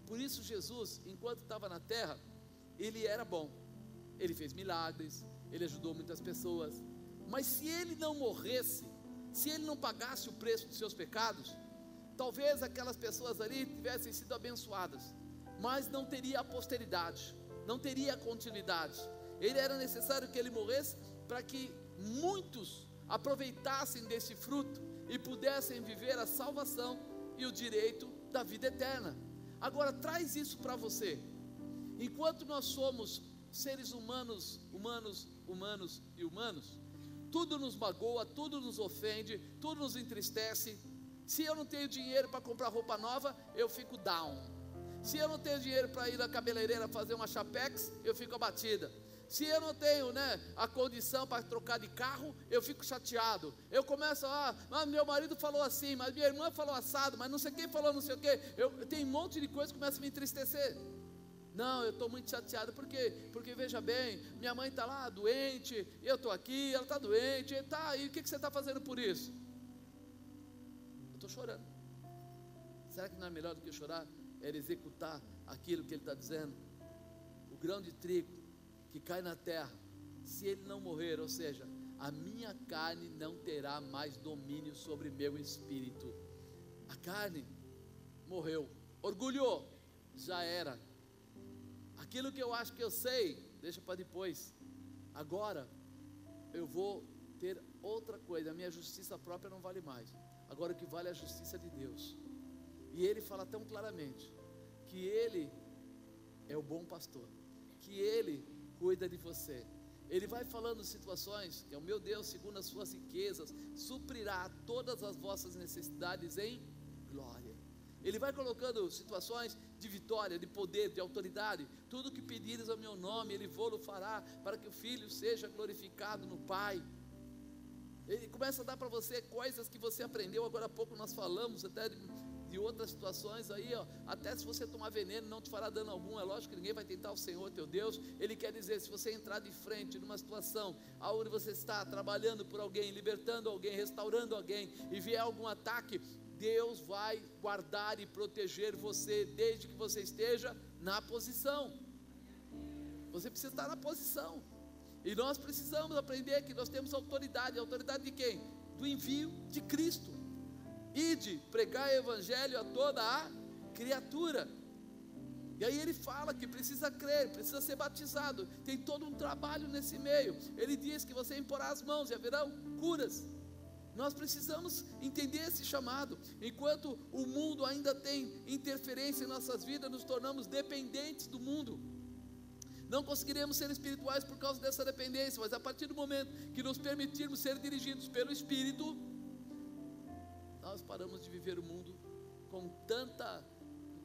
Por isso, Jesus, enquanto estava na terra, ele era bom, ele fez milagres, ele ajudou muitas pessoas, mas se ele não morresse, se ele não pagasse o preço dos seus pecados, talvez aquelas pessoas ali tivessem sido abençoadas, mas não teria a posteridade, não teria a continuidade. Ele era necessário que ele morresse para que muitos aproveitassem desse fruto e pudessem viver a salvação e o direito da vida eterna. Agora traz isso para você. Enquanto nós somos seres humanos, humanos, humanos e humanos, tudo nos magoa, tudo nos ofende, tudo nos entristece. Se eu não tenho dinheiro para comprar roupa nova, eu fico down. Se eu não tenho dinheiro para ir à cabeleireira fazer uma chapex, eu fico abatida. Se eu não tenho né, a condição para trocar de carro, eu fico chateado. Eu começo, ah, mas meu marido falou assim, mas minha irmã falou assado, mas não sei quem falou não sei o quê. Eu, eu tenho um monte de coisa que começa a me entristecer. Não, eu estou muito chateado, por quê? Porque veja bem, minha mãe está lá doente, eu estou aqui, ela está doente, tá, e o que, que você está fazendo por isso? Eu estou chorando. Será que não é melhor do que chorar? Era executar aquilo que ele está dizendo. O grão de trigo que cai na terra, se ele não morrer, ou seja, a minha carne não terá mais domínio sobre meu espírito. A carne morreu, orgulhou, já era Aquilo que eu acho que eu sei, deixa para depois. Agora eu vou ter outra coisa. A minha justiça própria não vale mais. Agora o que vale é a justiça de Deus. E ele fala tão claramente que ele é o bom pastor, que ele cuida de você. Ele vai falando situações que é o meu Deus, segundo as suas riquezas, suprirá todas as vossas necessidades em glória. Ele vai colocando situações de vitória, de poder, de autoridade. Tudo que pedires ao meu nome, Ele vou-lo fará, para que o Filho seja glorificado no Pai. Ele começa a dar para você coisas que você aprendeu. Agora há pouco nós falamos até de, de, outras situações aí, ó. Até se você tomar veneno, não te fará dano algum. É lógico que ninguém vai tentar o Senhor teu Deus. Ele quer dizer: se você entrar de frente numa situação aonde você está trabalhando por alguém, libertando alguém, restaurando alguém, e vier algum ataque, Deus vai guardar e proteger você desde que você esteja na posição. Você precisa estar na posição. E nós precisamos aprender que nós temos autoridade. Autoridade de quem? Do envio de Cristo. Ide, pregar o evangelho a toda a criatura. E aí ele fala que precisa crer, precisa ser batizado. Tem todo um trabalho nesse meio. Ele diz que você imporá as mãos e haverão curas. Nós precisamos entender esse chamado. Enquanto o mundo ainda tem interferência em nossas vidas, nos tornamos dependentes do mundo. Não conseguiremos ser espirituais por causa dessa dependência, mas a partir do momento que nos permitirmos ser dirigidos pelo Espírito, nós paramos de viver o mundo com tanta,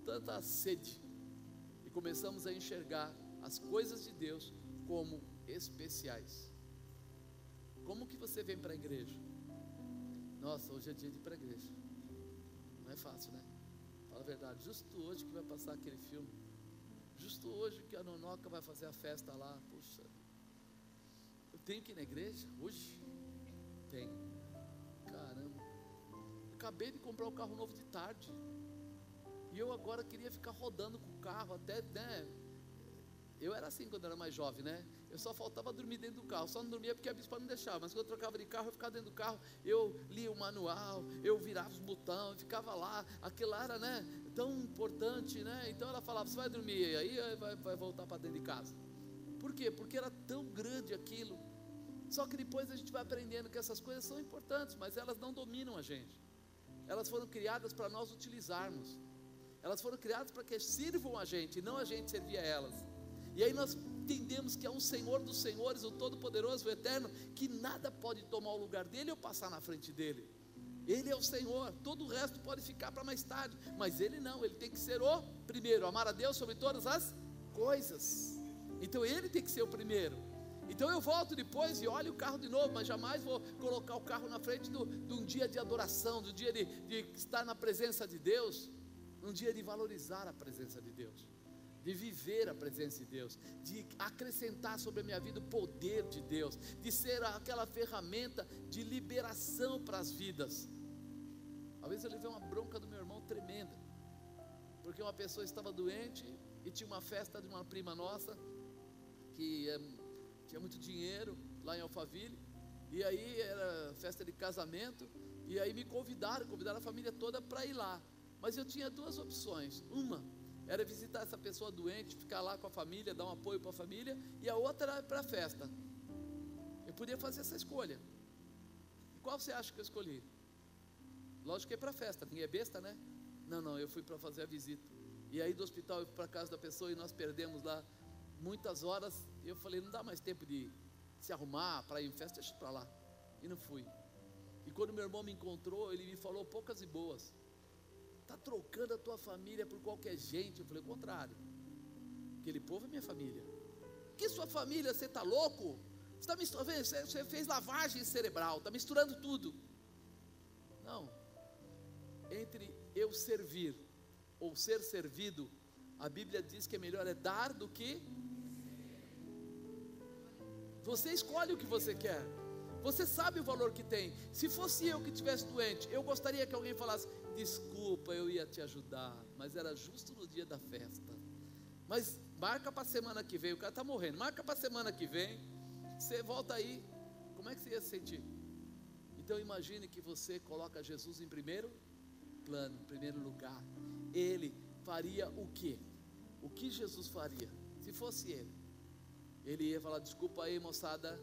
tanta sede e começamos a enxergar as coisas de Deus como especiais. Como que você vem para a igreja? Nossa, hoje é dia de ir para a igreja. Não é fácil, né? Fala a verdade. Justo hoje que vai passar aquele filme. Justo hoje que a Nonoca vai fazer a festa lá. Puxa. Eu tenho que ir na igreja hoje? Tenho. Caramba. Acabei de comprar o um carro novo de tarde. E eu agora queria ficar rodando com o carro até, né? Eu era assim quando era mais jovem, né? Eu só faltava dormir dentro do carro. Só não dormia porque a bispa não deixava. Mas quando eu trocava de carro, eu ficava dentro do carro. Eu lia o manual, eu virava os botões, ficava lá. Aquilo era, né? Tão importante, né? Então ela falava: Você vai dormir aí vai, vai voltar para dentro de casa. Por quê? Porque era tão grande aquilo. Só que depois a gente vai aprendendo que essas coisas são importantes, mas elas não dominam a gente. Elas foram criadas para nós utilizarmos. Elas foram criadas para que sirvam a gente, não a gente servir a elas. E aí nós entendemos que é um Senhor dos Senhores, o Todo-Poderoso, o Eterno, que nada pode tomar o lugar dele ou passar na frente dele. Ele é o Senhor, todo o resto pode ficar para mais tarde, mas ele não, ele tem que ser o primeiro, amar a Deus sobre todas as coisas. Então ele tem que ser o primeiro. Então eu volto depois e olho o carro de novo, mas jamais vou colocar o carro na frente do, de um dia de adoração, do dia de, de estar na presença de Deus, um dia de valorizar a presença de Deus de viver a presença de Deus, de acrescentar sobre a minha vida o poder de Deus, de ser aquela ferramenta de liberação para as vidas. Às vezes eu levei uma bronca do meu irmão tremenda, porque uma pessoa estava doente e tinha uma festa de uma prima nossa, que é, tinha muito dinheiro lá em Alphaville, e aí era festa de casamento, e aí me convidaram, convidaram a família toda para ir lá. Mas eu tinha duas opções. Uma, era visitar essa pessoa doente, ficar lá com a família, dar um apoio para a família, e a outra era para a festa. Eu podia fazer essa escolha. E qual você acha que eu escolhi? Lógico que é para a festa, ninguém é besta, né? Não, não, eu fui para fazer a visita. E aí do hospital eu fui para casa da pessoa e nós perdemos lá muitas horas. Eu falei, não dá mais tempo de se arrumar para ir em festa, deixa para lá. E não fui. E quando meu irmão me encontrou, ele me falou poucas e boas está trocando a tua família por qualquer gente. Eu falei, o contrário. Aquele povo é minha família. que sua família, você está louco? Você, tá misturando, você fez lavagem cerebral, está misturando tudo. Não. Entre eu servir ou ser servido, a Bíblia diz que é melhor é dar do que. Você escolhe o que você quer. Você sabe o valor que tem. Se fosse eu que estivesse doente, eu gostaria que alguém falasse: Desculpa, eu ia te ajudar, mas era justo no dia da festa. Mas marca para a semana que vem, o cara está morrendo. Marca para a semana que vem, você volta aí. Como é que você ia se sentir? Então imagine que você coloca Jesus em primeiro plano, em primeiro lugar. Ele faria o quê? O que Jesus faria? Se fosse ele, ele ia falar: Desculpa aí, moçada,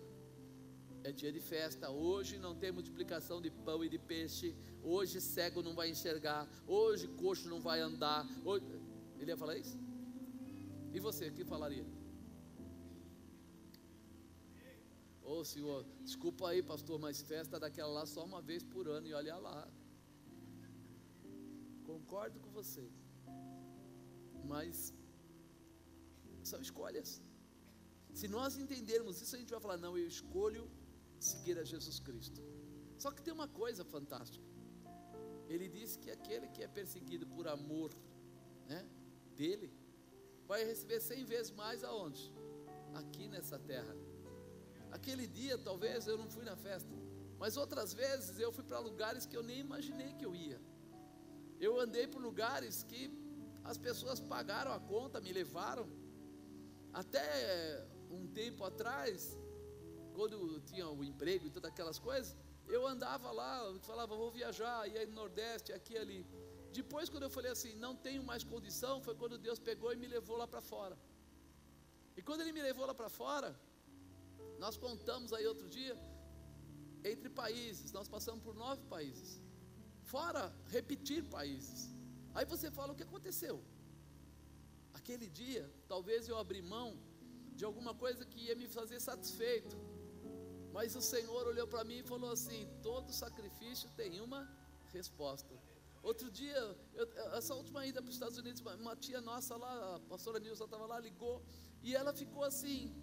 é dia de festa. Hoje não tem multiplicação de pão e de peixe. Hoje cego não vai enxergar. Hoje coxo não vai andar. Hoje... Ele ia falar isso? E você, o que falaria? Ô oh, senhor, desculpa aí, pastor, mas festa daquela lá só uma vez por ano e olha lá. Concordo com você. Mas são escolhas. Se nós entendermos isso, a gente vai falar: não, eu escolho seguir a Jesus Cristo. Só que tem uma coisa fantástica. Ele disse que aquele que é perseguido por amor né, dele, vai receber cem vezes mais aonde? Aqui nessa terra. Aquele dia, talvez eu não fui na festa, mas outras vezes eu fui para lugares que eu nem imaginei que eu ia. Eu andei por lugares que as pessoas pagaram a conta, me levaram. Até um tempo atrás, quando tinha o emprego e todas aquelas coisas, eu andava lá, falava, vou viajar, ia no Nordeste, aqui e ali. Depois, quando eu falei assim, não tenho mais condição, foi quando Deus pegou e me levou lá para fora. E quando Ele me levou lá para fora, nós contamos aí outro dia, entre países, nós passamos por nove países, fora repetir países. Aí você fala, o que aconteceu? Aquele dia, talvez eu abri mão de alguma coisa que ia me fazer satisfeito. Mas o Senhor olhou para mim e falou assim: todo sacrifício tem uma resposta. Outro dia, eu, essa última ida para os Estados Unidos, uma tia nossa lá, a pastora Nilza estava lá, ligou, e ela ficou assim: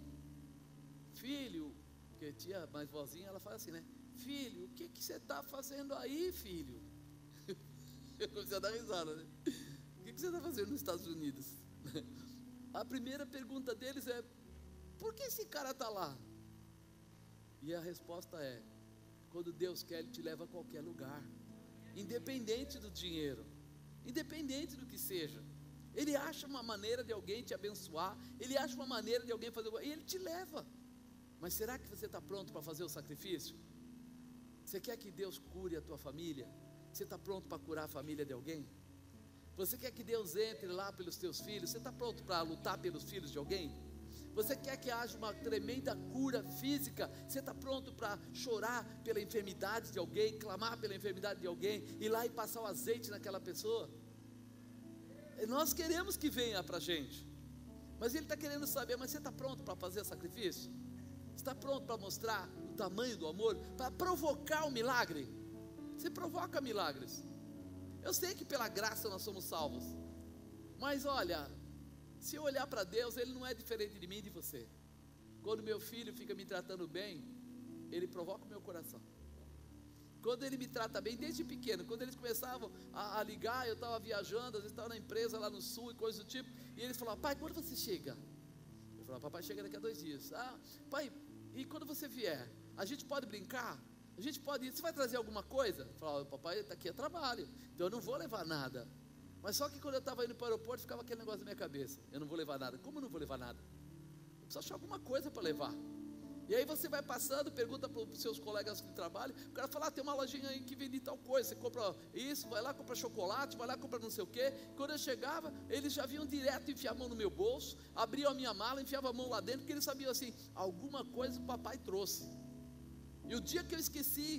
Filho, porque tia mais vozinha, ela fala assim, né? Filho, o que, que você está fazendo aí, filho? Eu comecei a dar risada, né? O que, que você está fazendo nos Estados Unidos? A primeira pergunta deles é: Por que esse cara está lá? E a resposta é: quando Deus quer, Ele te leva a qualquer lugar, independente do dinheiro, independente do que seja. Ele acha uma maneira de alguém te abençoar, Ele acha uma maneira de alguém fazer, e Ele te leva. Mas será que você está pronto para fazer o sacrifício? Você quer que Deus cure a tua família? Você está pronto para curar a família de alguém? Você quer que Deus entre lá pelos teus filhos? Você está pronto para lutar pelos filhos de alguém? Você quer que haja uma tremenda cura física? Você está pronto para chorar pela enfermidade de alguém, clamar pela enfermidade de alguém, ir lá e passar o azeite naquela pessoa? Nós queremos que venha para a gente, mas Ele está querendo saber: mas você está pronto para fazer sacrifício? Está pronto para mostrar o tamanho do amor, para provocar o milagre? Você provoca milagres. Eu sei que pela graça nós somos salvos, mas olha, se eu olhar para Deus, Ele não é diferente de mim e de você. Quando meu filho fica me tratando bem, ele provoca o meu coração. Quando ele me trata bem, desde pequeno, quando eles começavam a, a ligar, eu estava viajando, às vezes estava na empresa lá no sul e coisas do tipo, e eles falavam, pai, quando você chega? Eu falava, papai chega daqui a dois dias. Ah, pai, e quando você vier? A gente pode brincar? A gente pode ir, você vai trazer alguma coisa? Eu falava, papai está aqui a trabalho, então eu não vou levar nada. Mas só que quando eu estava indo para o aeroporto, ficava aquele negócio na minha cabeça: eu não vou levar nada. Como eu não vou levar nada? Eu preciso achar alguma coisa para levar. E aí você vai passando, pergunta para os seus colegas de trabalho, o cara fala, ah, tem uma lojinha aí que vende tal coisa, você compra isso, vai lá, compra chocolate, vai lá, compra não sei o quê. Quando eu chegava, eles já vinham direto enfiar a mão no meu bolso, abriam a minha mala, enfiavam a mão lá dentro, porque eles sabiam assim, alguma coisa o papai trouxe. E o dia que eu esqueci,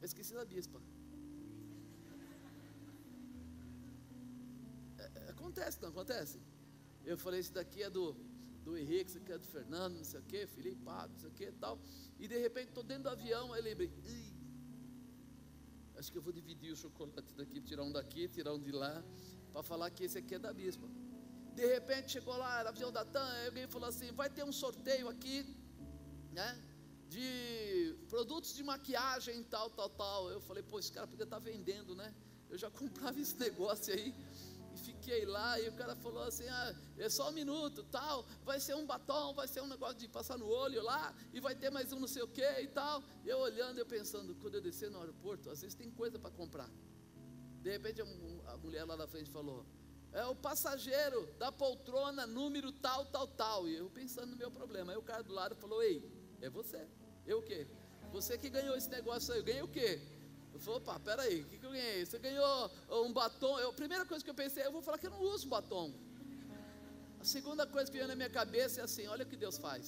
eu esqueci da bispa. Acontece, não acontece? Eu falei, isso daqui é do, do Henrique, isso aqui é do Fernando, não sei o que, Felipe, Pablo, não sei o que tal. E de repente estou dentro do avião, aí lembrei, acho que eu vou dividir o chocolate daqui, tirar um daqui, tirar um de lá, para falar que esse aqui é da bispa. De repente chegou lá, era avião da TAM, alguém falou assim: vai ter um sorteio aqui, né? De produtos de maquiagem, tal, tal, tal. Eu falei, pô, esse cara podia estar tá vendendo, né? Eu já comprava esse negócio aí. Fiquei lá, e o cara falou assim: ah, é só um minuto, tal, vai ser um batom, vai ser um negócio de passar no olho lá, e vai ter mais um não sei o que e tal. Eu olhando, eu pensando, quando eu descer no aeroporto, às vezes tem coisa para comprar. De repente a mulher lá na frente falou: é o passageiro da poltrona número tal, tal, tal. E eu pensando no meu problema. Aí o cara do lado falou: Ei, é você. Eu o quê? Você que ganhou esse negócio aí. Eu ganhei o quê? Falei: opa, peraí, o que, que eu ganhei? Você ganhou um batom. Eu, a primeira coisa que eu pensei, eu vou falar que eu não uso batom. A segunda coisa que veio na minha cabeça é assim: olha o que Deus faz.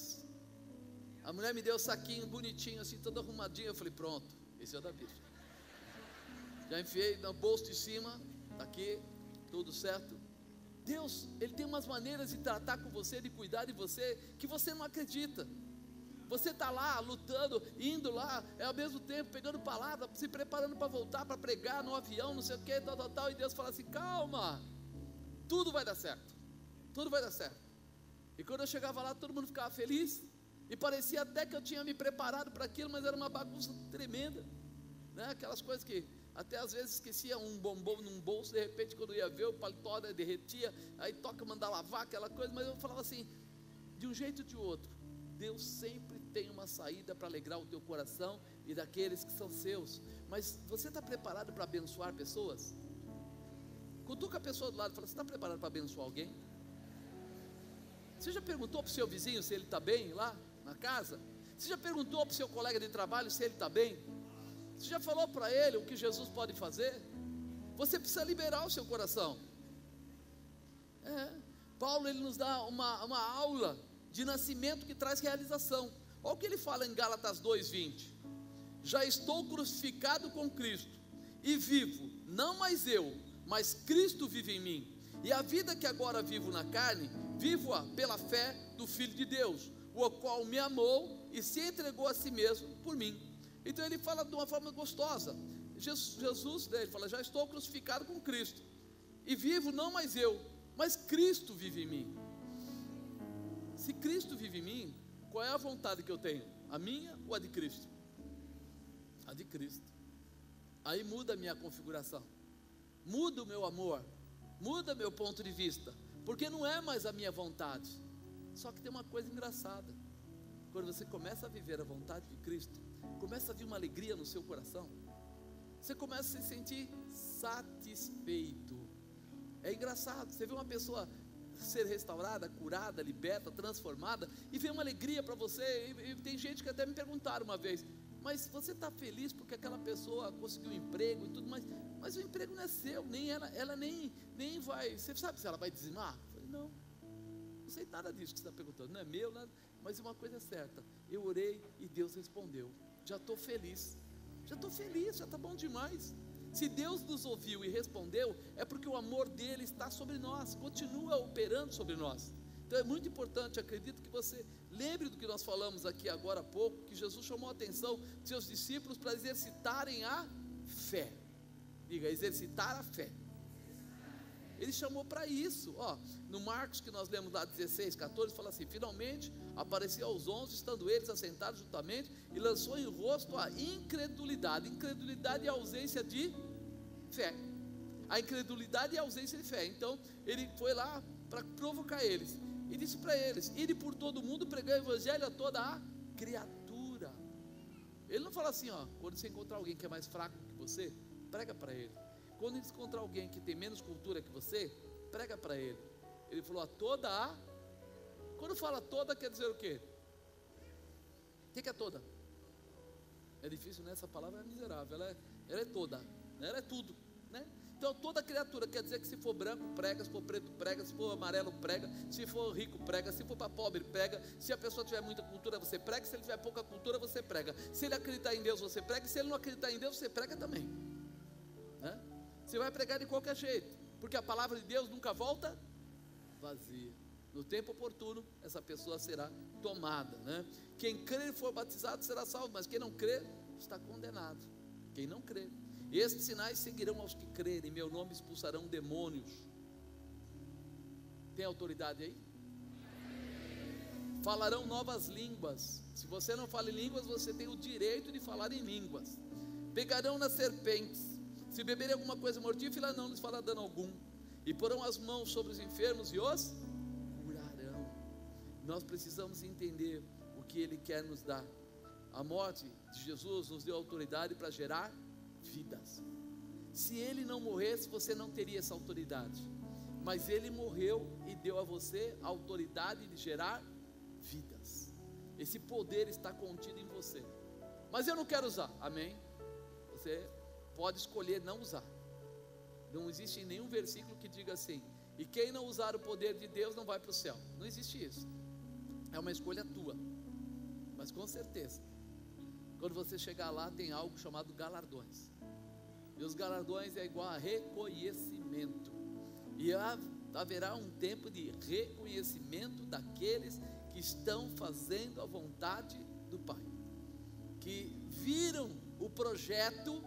A mulher me deu um saquinho bonitinho, assim, todo arrumadinho. Eu falei: pronto, esse é o da Bíblia. Já enfiei no bolso de cima, tá aqui, tudo certo. Deus, Ele tem umas maneiras de tratar com você, de cuidar de você, que você não acredita. Você está lá lutando, indo lá, é ao mesmo tempo pegando palavra, se preparando para voltar para pregar no avião, não sei o que, tal, tal, tal, e Deus fala assim: calma, tudo vai dar certo, tudo vai dar certo. E quando eu chegava lá, todo mundo ficava feliz, e parecia até que eu tinha me preparado para aquilo, mas era uma bagunça tremenda, né? aquelas coisas que até às vezes esquecia um bombom num bolso, de repente, quando ia ver, o paletó né, derretia, aí toca mandar lavar aquela coisa, mas eu falava assim, de um jeito ou de outro, Deus sempre tem uma saída para alegrar o teu coração e daqueles que são seus. Mas você está preparado para abençoar pessoas? Cutuca a pessoa do lado e fala: Você está preparado para abençoar alguém? Você já perguntou para o seu vizinho se ele está bem lá na casa? Você já perguntou para o seu colega de trabalho se ele está bem? Você já falou para ele o que Jesus pode fazer? Você precisa liberar o seu coração. É. Paulo ele nos dá uma, uma aula de nascimento que traz realização. Olha o que ele fala em Gálatas 2:20. Já estou crucificado com Cristo e vivo, não mais eu, mas Cristo vive em mim. E a vida que agora vivo na carne, vivo-a pela fé do Filho de Deus, o qual me amou e se entregou a si mesmo por mim. Então ele fala de uma forma gostosa. Jesus, Jesus né, ele fala: Já estou crucificado com Cristo, e vivo não mais eu, mas Cristo vive em mim. Se Cristo vive em mim, qual é a vontade que eu tenho? A minha ou a de Cristo? A de Cristo. Aí muda a minha configuração, muda o meu amor, muda meu ponto de vista, porque não é mais a minha vontade. Só que tem uma coisa engraçada: quando você começa a viver a vontade de Cristo, começa a vir uma alegria no seu coração, você começa a se sentir satisfeito. É engraçado, você vê uma pessoa ser restaurada, curada, liberta, transformada, e vem uma alegria para você. E, e, tem gente que até me perguntaram uma vez: mas você está feliz porque aquela pessoa conseguiu um emprego e tudo mais? Mas o emprego não é seu, nem ela, ela nem, nem vai. Você sabe se ela vai dizimar? Eu falei: não, não sei nada disso que você está perguntando, não é meu, nada, mas uma coisa é certa: eu orei e Deus respondeu já estou feliz. Já estou feliz, já está bom demais. Se Deus nos ouviu e respondeu, é porque o amor dele está sobre nós, continua operando sobre nós. Então é muito importante, acredito que você lembre do que nós falamos aqui agora há pouco, que Jesus chamou a atenção de seus discípulos para exercitarem a fé. Diga, exercitar a fé. Ele chamou para isso, ó, no Marcos que nós lemos lá 16, 14, fala assim: finalmente apareceu aos onze, estando eles assentados juntamente, e lançou em rosto a incredulidade. Incredulidade e ausência de fé. A incredulidade e a ausência de fé. Então, ele foi lá para provocar eles. E disse para eles: Ide por todo mundo pregar o evangelho a toda a criatura. Ele não fala assim, ó, quando você encontrar alguém que é mais fraco que você, prega para ele. Quando você encontrar alguém que tem menos cultura que você, prega para ele. Ele falou a toda a. Quando fala toda, quer dizer o quê? O que é toda? É difícil, né? Essa palavra é miserável. Ela é, ela é toda. Ela é tudo. Né? Então, toda criatura quer dizer que se for branco, prega, se for preto, prega, se for amarelo, prega, se for rico, prega, se for para pobre, prega. Se a pessoa tiver muita cultura, você prega, se ele tiver pouca cultura, você prega. Se ele acreditar em Deus, você prega, se ele não acreditar em Deus, você prega também. Né? Você vai pregar de qualquer jeito, porque a palavra de Deus nunca volta vazia. No tempo oportuno, essa pessoa será tomada. Né? Quem crer e for batizado será salvo, mas quem não crer está condenado. Quem não crer. Estes sinais seguirão aos que crerem, em meu nome expulsarão demônios. Tem autoridade aí? Falarão novas línguas. Se você não fala em línguas, você tem o direito de falar em línguas. Pegarão nas serpentes. Se beberem alguma coisa mortífera, não lhes fará dano algum. E porão as mãos sobre os enfermos e os curarão. Nós precisamos entender o que Ele quer nos dar. A morte de Jesus nos deu autoridade para gerar vidas. Se Ele não morresse, você não teria essa autoridade. Mas Ele morreu e deu a você a autoridade de gerar vidas. Esse poder está contido em você. Mas eu não quero usar, amém? Você pode escolher não usar. Não existe nenhum versículo que diga assim: e quem não usar o poder de Deus não vai para o céu. Não existe isso. É uma escolha tua. Mas com certeza, quando você chegar lá, tem algo chamado galardões. E os galardões é igual a reconhecimento. E haverá um tempo de reconhecimento daqueles que estão fazendo a vontade do Pai, que viram o projeto,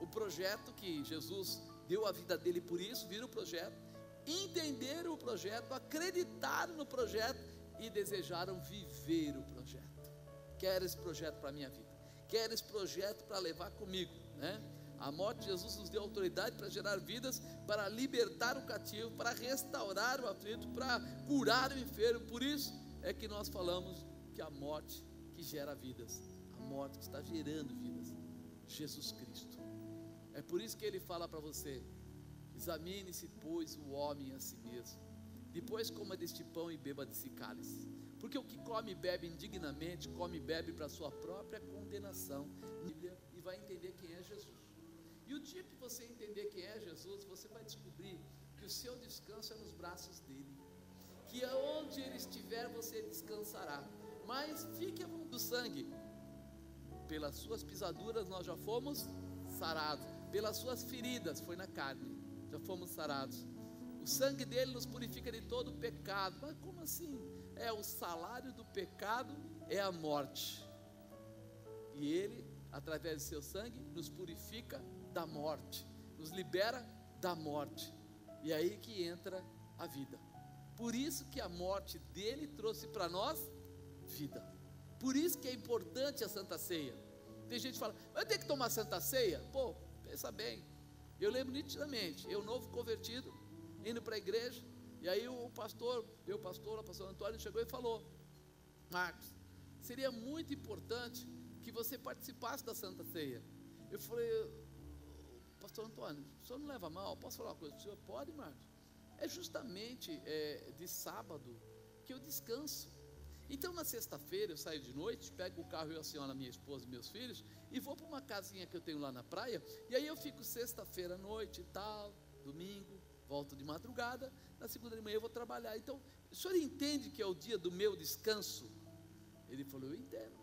o projeto que Jesus deu a vida dele por isso, viram o projeto, entenderam o projeto, acreditaram no projeto e desejaram viver o. Quero esse projeto para a minha vida, quero esse projeto para levar comigo, né? A morte de Jesus nos deu autoridade para gerar vidas, para libertar o cativo, para restaurar o aflito, para curar o enfermo. Por isso é que nós falamos que a morte que gera vidas, a morte que está gerando vidas, Jesus Cristo. É por isso que ele fala para você: examine-se, pois, o homem a si mesmo. Depois coma deste pão e beba desse cálice. Porque o que come e bebe indignamente, come e bebe para sua própria condenação. E vai entender quem é Jesus. E o dia que você entender quem é Jesus, você vai descobrir que o seu descanso é nos braços dele. Que aonde ele estiver, você descansará. Mas fique do sangue. Pelas suas pisaduras nós já fomos sarados. Pelas suas feridas, foi na carne, já fomos sarados. O sangue dele nos purifica de todo pecado. Mas como assim? É o salário do pecado é a morte. E ele, através do seu sangue, nos purifica da morte, nos libera da morte. E é aí que entra a vida. Por isso que a morte dele trouxe para nós vida. Por isso que é importante a Santa Ceia. Tem gente que fala, mas tem que tomar Santa Ceia? Pô, pensa bem. Eu lembro nitidamente, eu novo convertido, indo para a igreja, e aí o pastor, meu pastor, o pastor Antônio, chegou e falou: Marcos, seria muito importante que você participasse da Santa Ceia. Eu falei, Pastor Antônio, o senhor não leva mal? Posso falar uma coisa para o senhor? Pode, Marcos. É justamente é, de sábado que eu descanso. Então, na sexta-feira, eu saio de noite, pego o carro, eu, a senhora, minha esposa e meus filhos, e vou para uma casinha que eu tenho lá na praia, e aí eu fico sexta-feira à noite e tal, domingo, volto de madrugada, na segunda de manhã eu vou trabalhar. Então, o senhor entende que é o dia do meu descanso? Ele falou, eu entendo.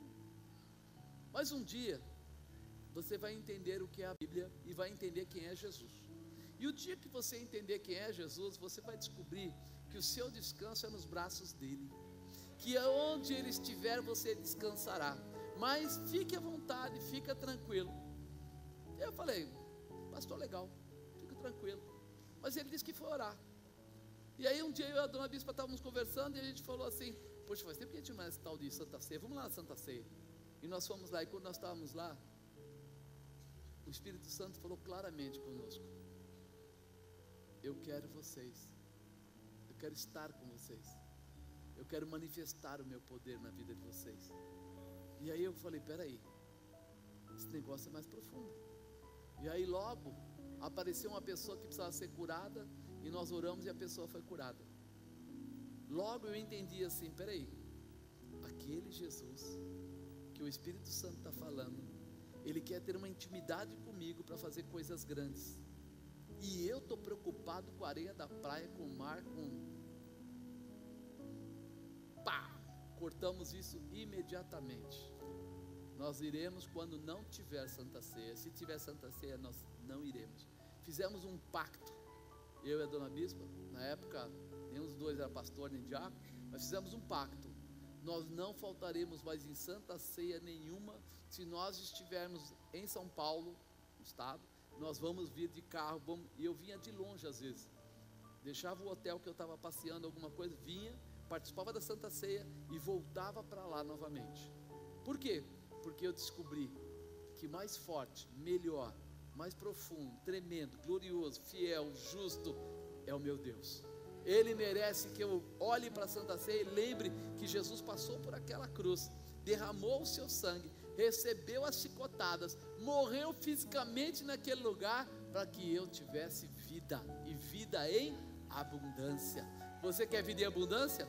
Mas um dia, você vai entender o que é a Bíblia e vai entender quem é Jesus. E o dia que você entender quem é Jesus, você vai descobrir que o seu descanso é nos braços dele. Que aonde ele estiver, você descansará. Mas fique à vontade, fica tranquilo. Eu falei, pastor, legal, fica tranquilo. Mas ele disse que foi orar. E aí um dia eu e a dona Bispa estávamos conversando e a gente falou assim, poxa, faz tempo que a gente não é tal de Santa Ceia, vamos lá na Santa Ceia. E nós fomos lá, e quando nós estávamos lá, o Espírito Santo falou claramente conosco: Eu quero vocês, eu quero estar com vocês, eu quero manifestar o meu poder na vida de vocês. E aí eu falei: Peraí, esse negócio é mais profundo. E aí logo apareceu uma pessoa que precisava ser curada, e nós oramos e a pessoa foi curada. Logo eu entendi assim: peraí, aquele Jesus que o Espírito Santo está falando ele quer ter uma intimidade comigo para fazer coisas grandes. E eu estou preocupado com a areia da praia, com o mar, com. Pá! Cortamos isso imediatamente. Nós iremos quando não tiver Santa Ceia. Se tiver Santa Ceia, nós não iremos. Fizemos um pacto. Eu e a dona Bispa, na época, nenhum dos dois era pastor nem diácono, mas fizemos um pacto. Nós não faltaremos mais em Santa Ceia nenhuma se nós estivermos em São Paulo, no estado, nós vamos vir de carro, vamos, e eu vinha de longe às vezes. deixava o hotel que eu estava passeando, alguma coisa, vinha, participava da Santa Ceia e voltava para lá novamente. Por quê? Porque eu descobri que mais forte, melhor, mais profundo, tremendo, glorioso, fiel, justo é o meu Deus. Ele merece que eu olhe para a Santa Ceia e lembre que Jesus passou por aquela cruz, derramou o seu sangue, recebeu as chicotadas, morreu fisicamente naquele lugar para que eu tivesse vida e vida em abundância. Você quer vida em abundância?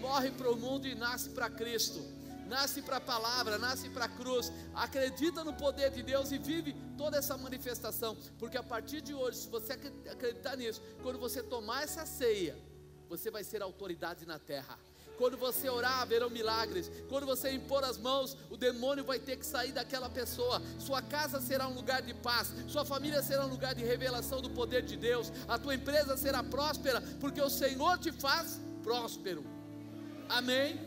Morre para o mundo e nasce para Cristo. Nasce para a palavra, nasce para a cruz, acredita no poder de Deus e vive toda essa manifestação, porque a partir de hoje, se você acreditar nisso, quando você tomar essa ceia, você vai ser autoridade na terra. Quando você orar, haverão milagres. Quando você impor as mãos, o demônio vai ter que sair daquela pessoa. Sua casa será um lugar de paz. Sua família será um lugar de revelação do poder de Deus. A tua empresa será próspera, porque o Senhor te faz próspero. Amém?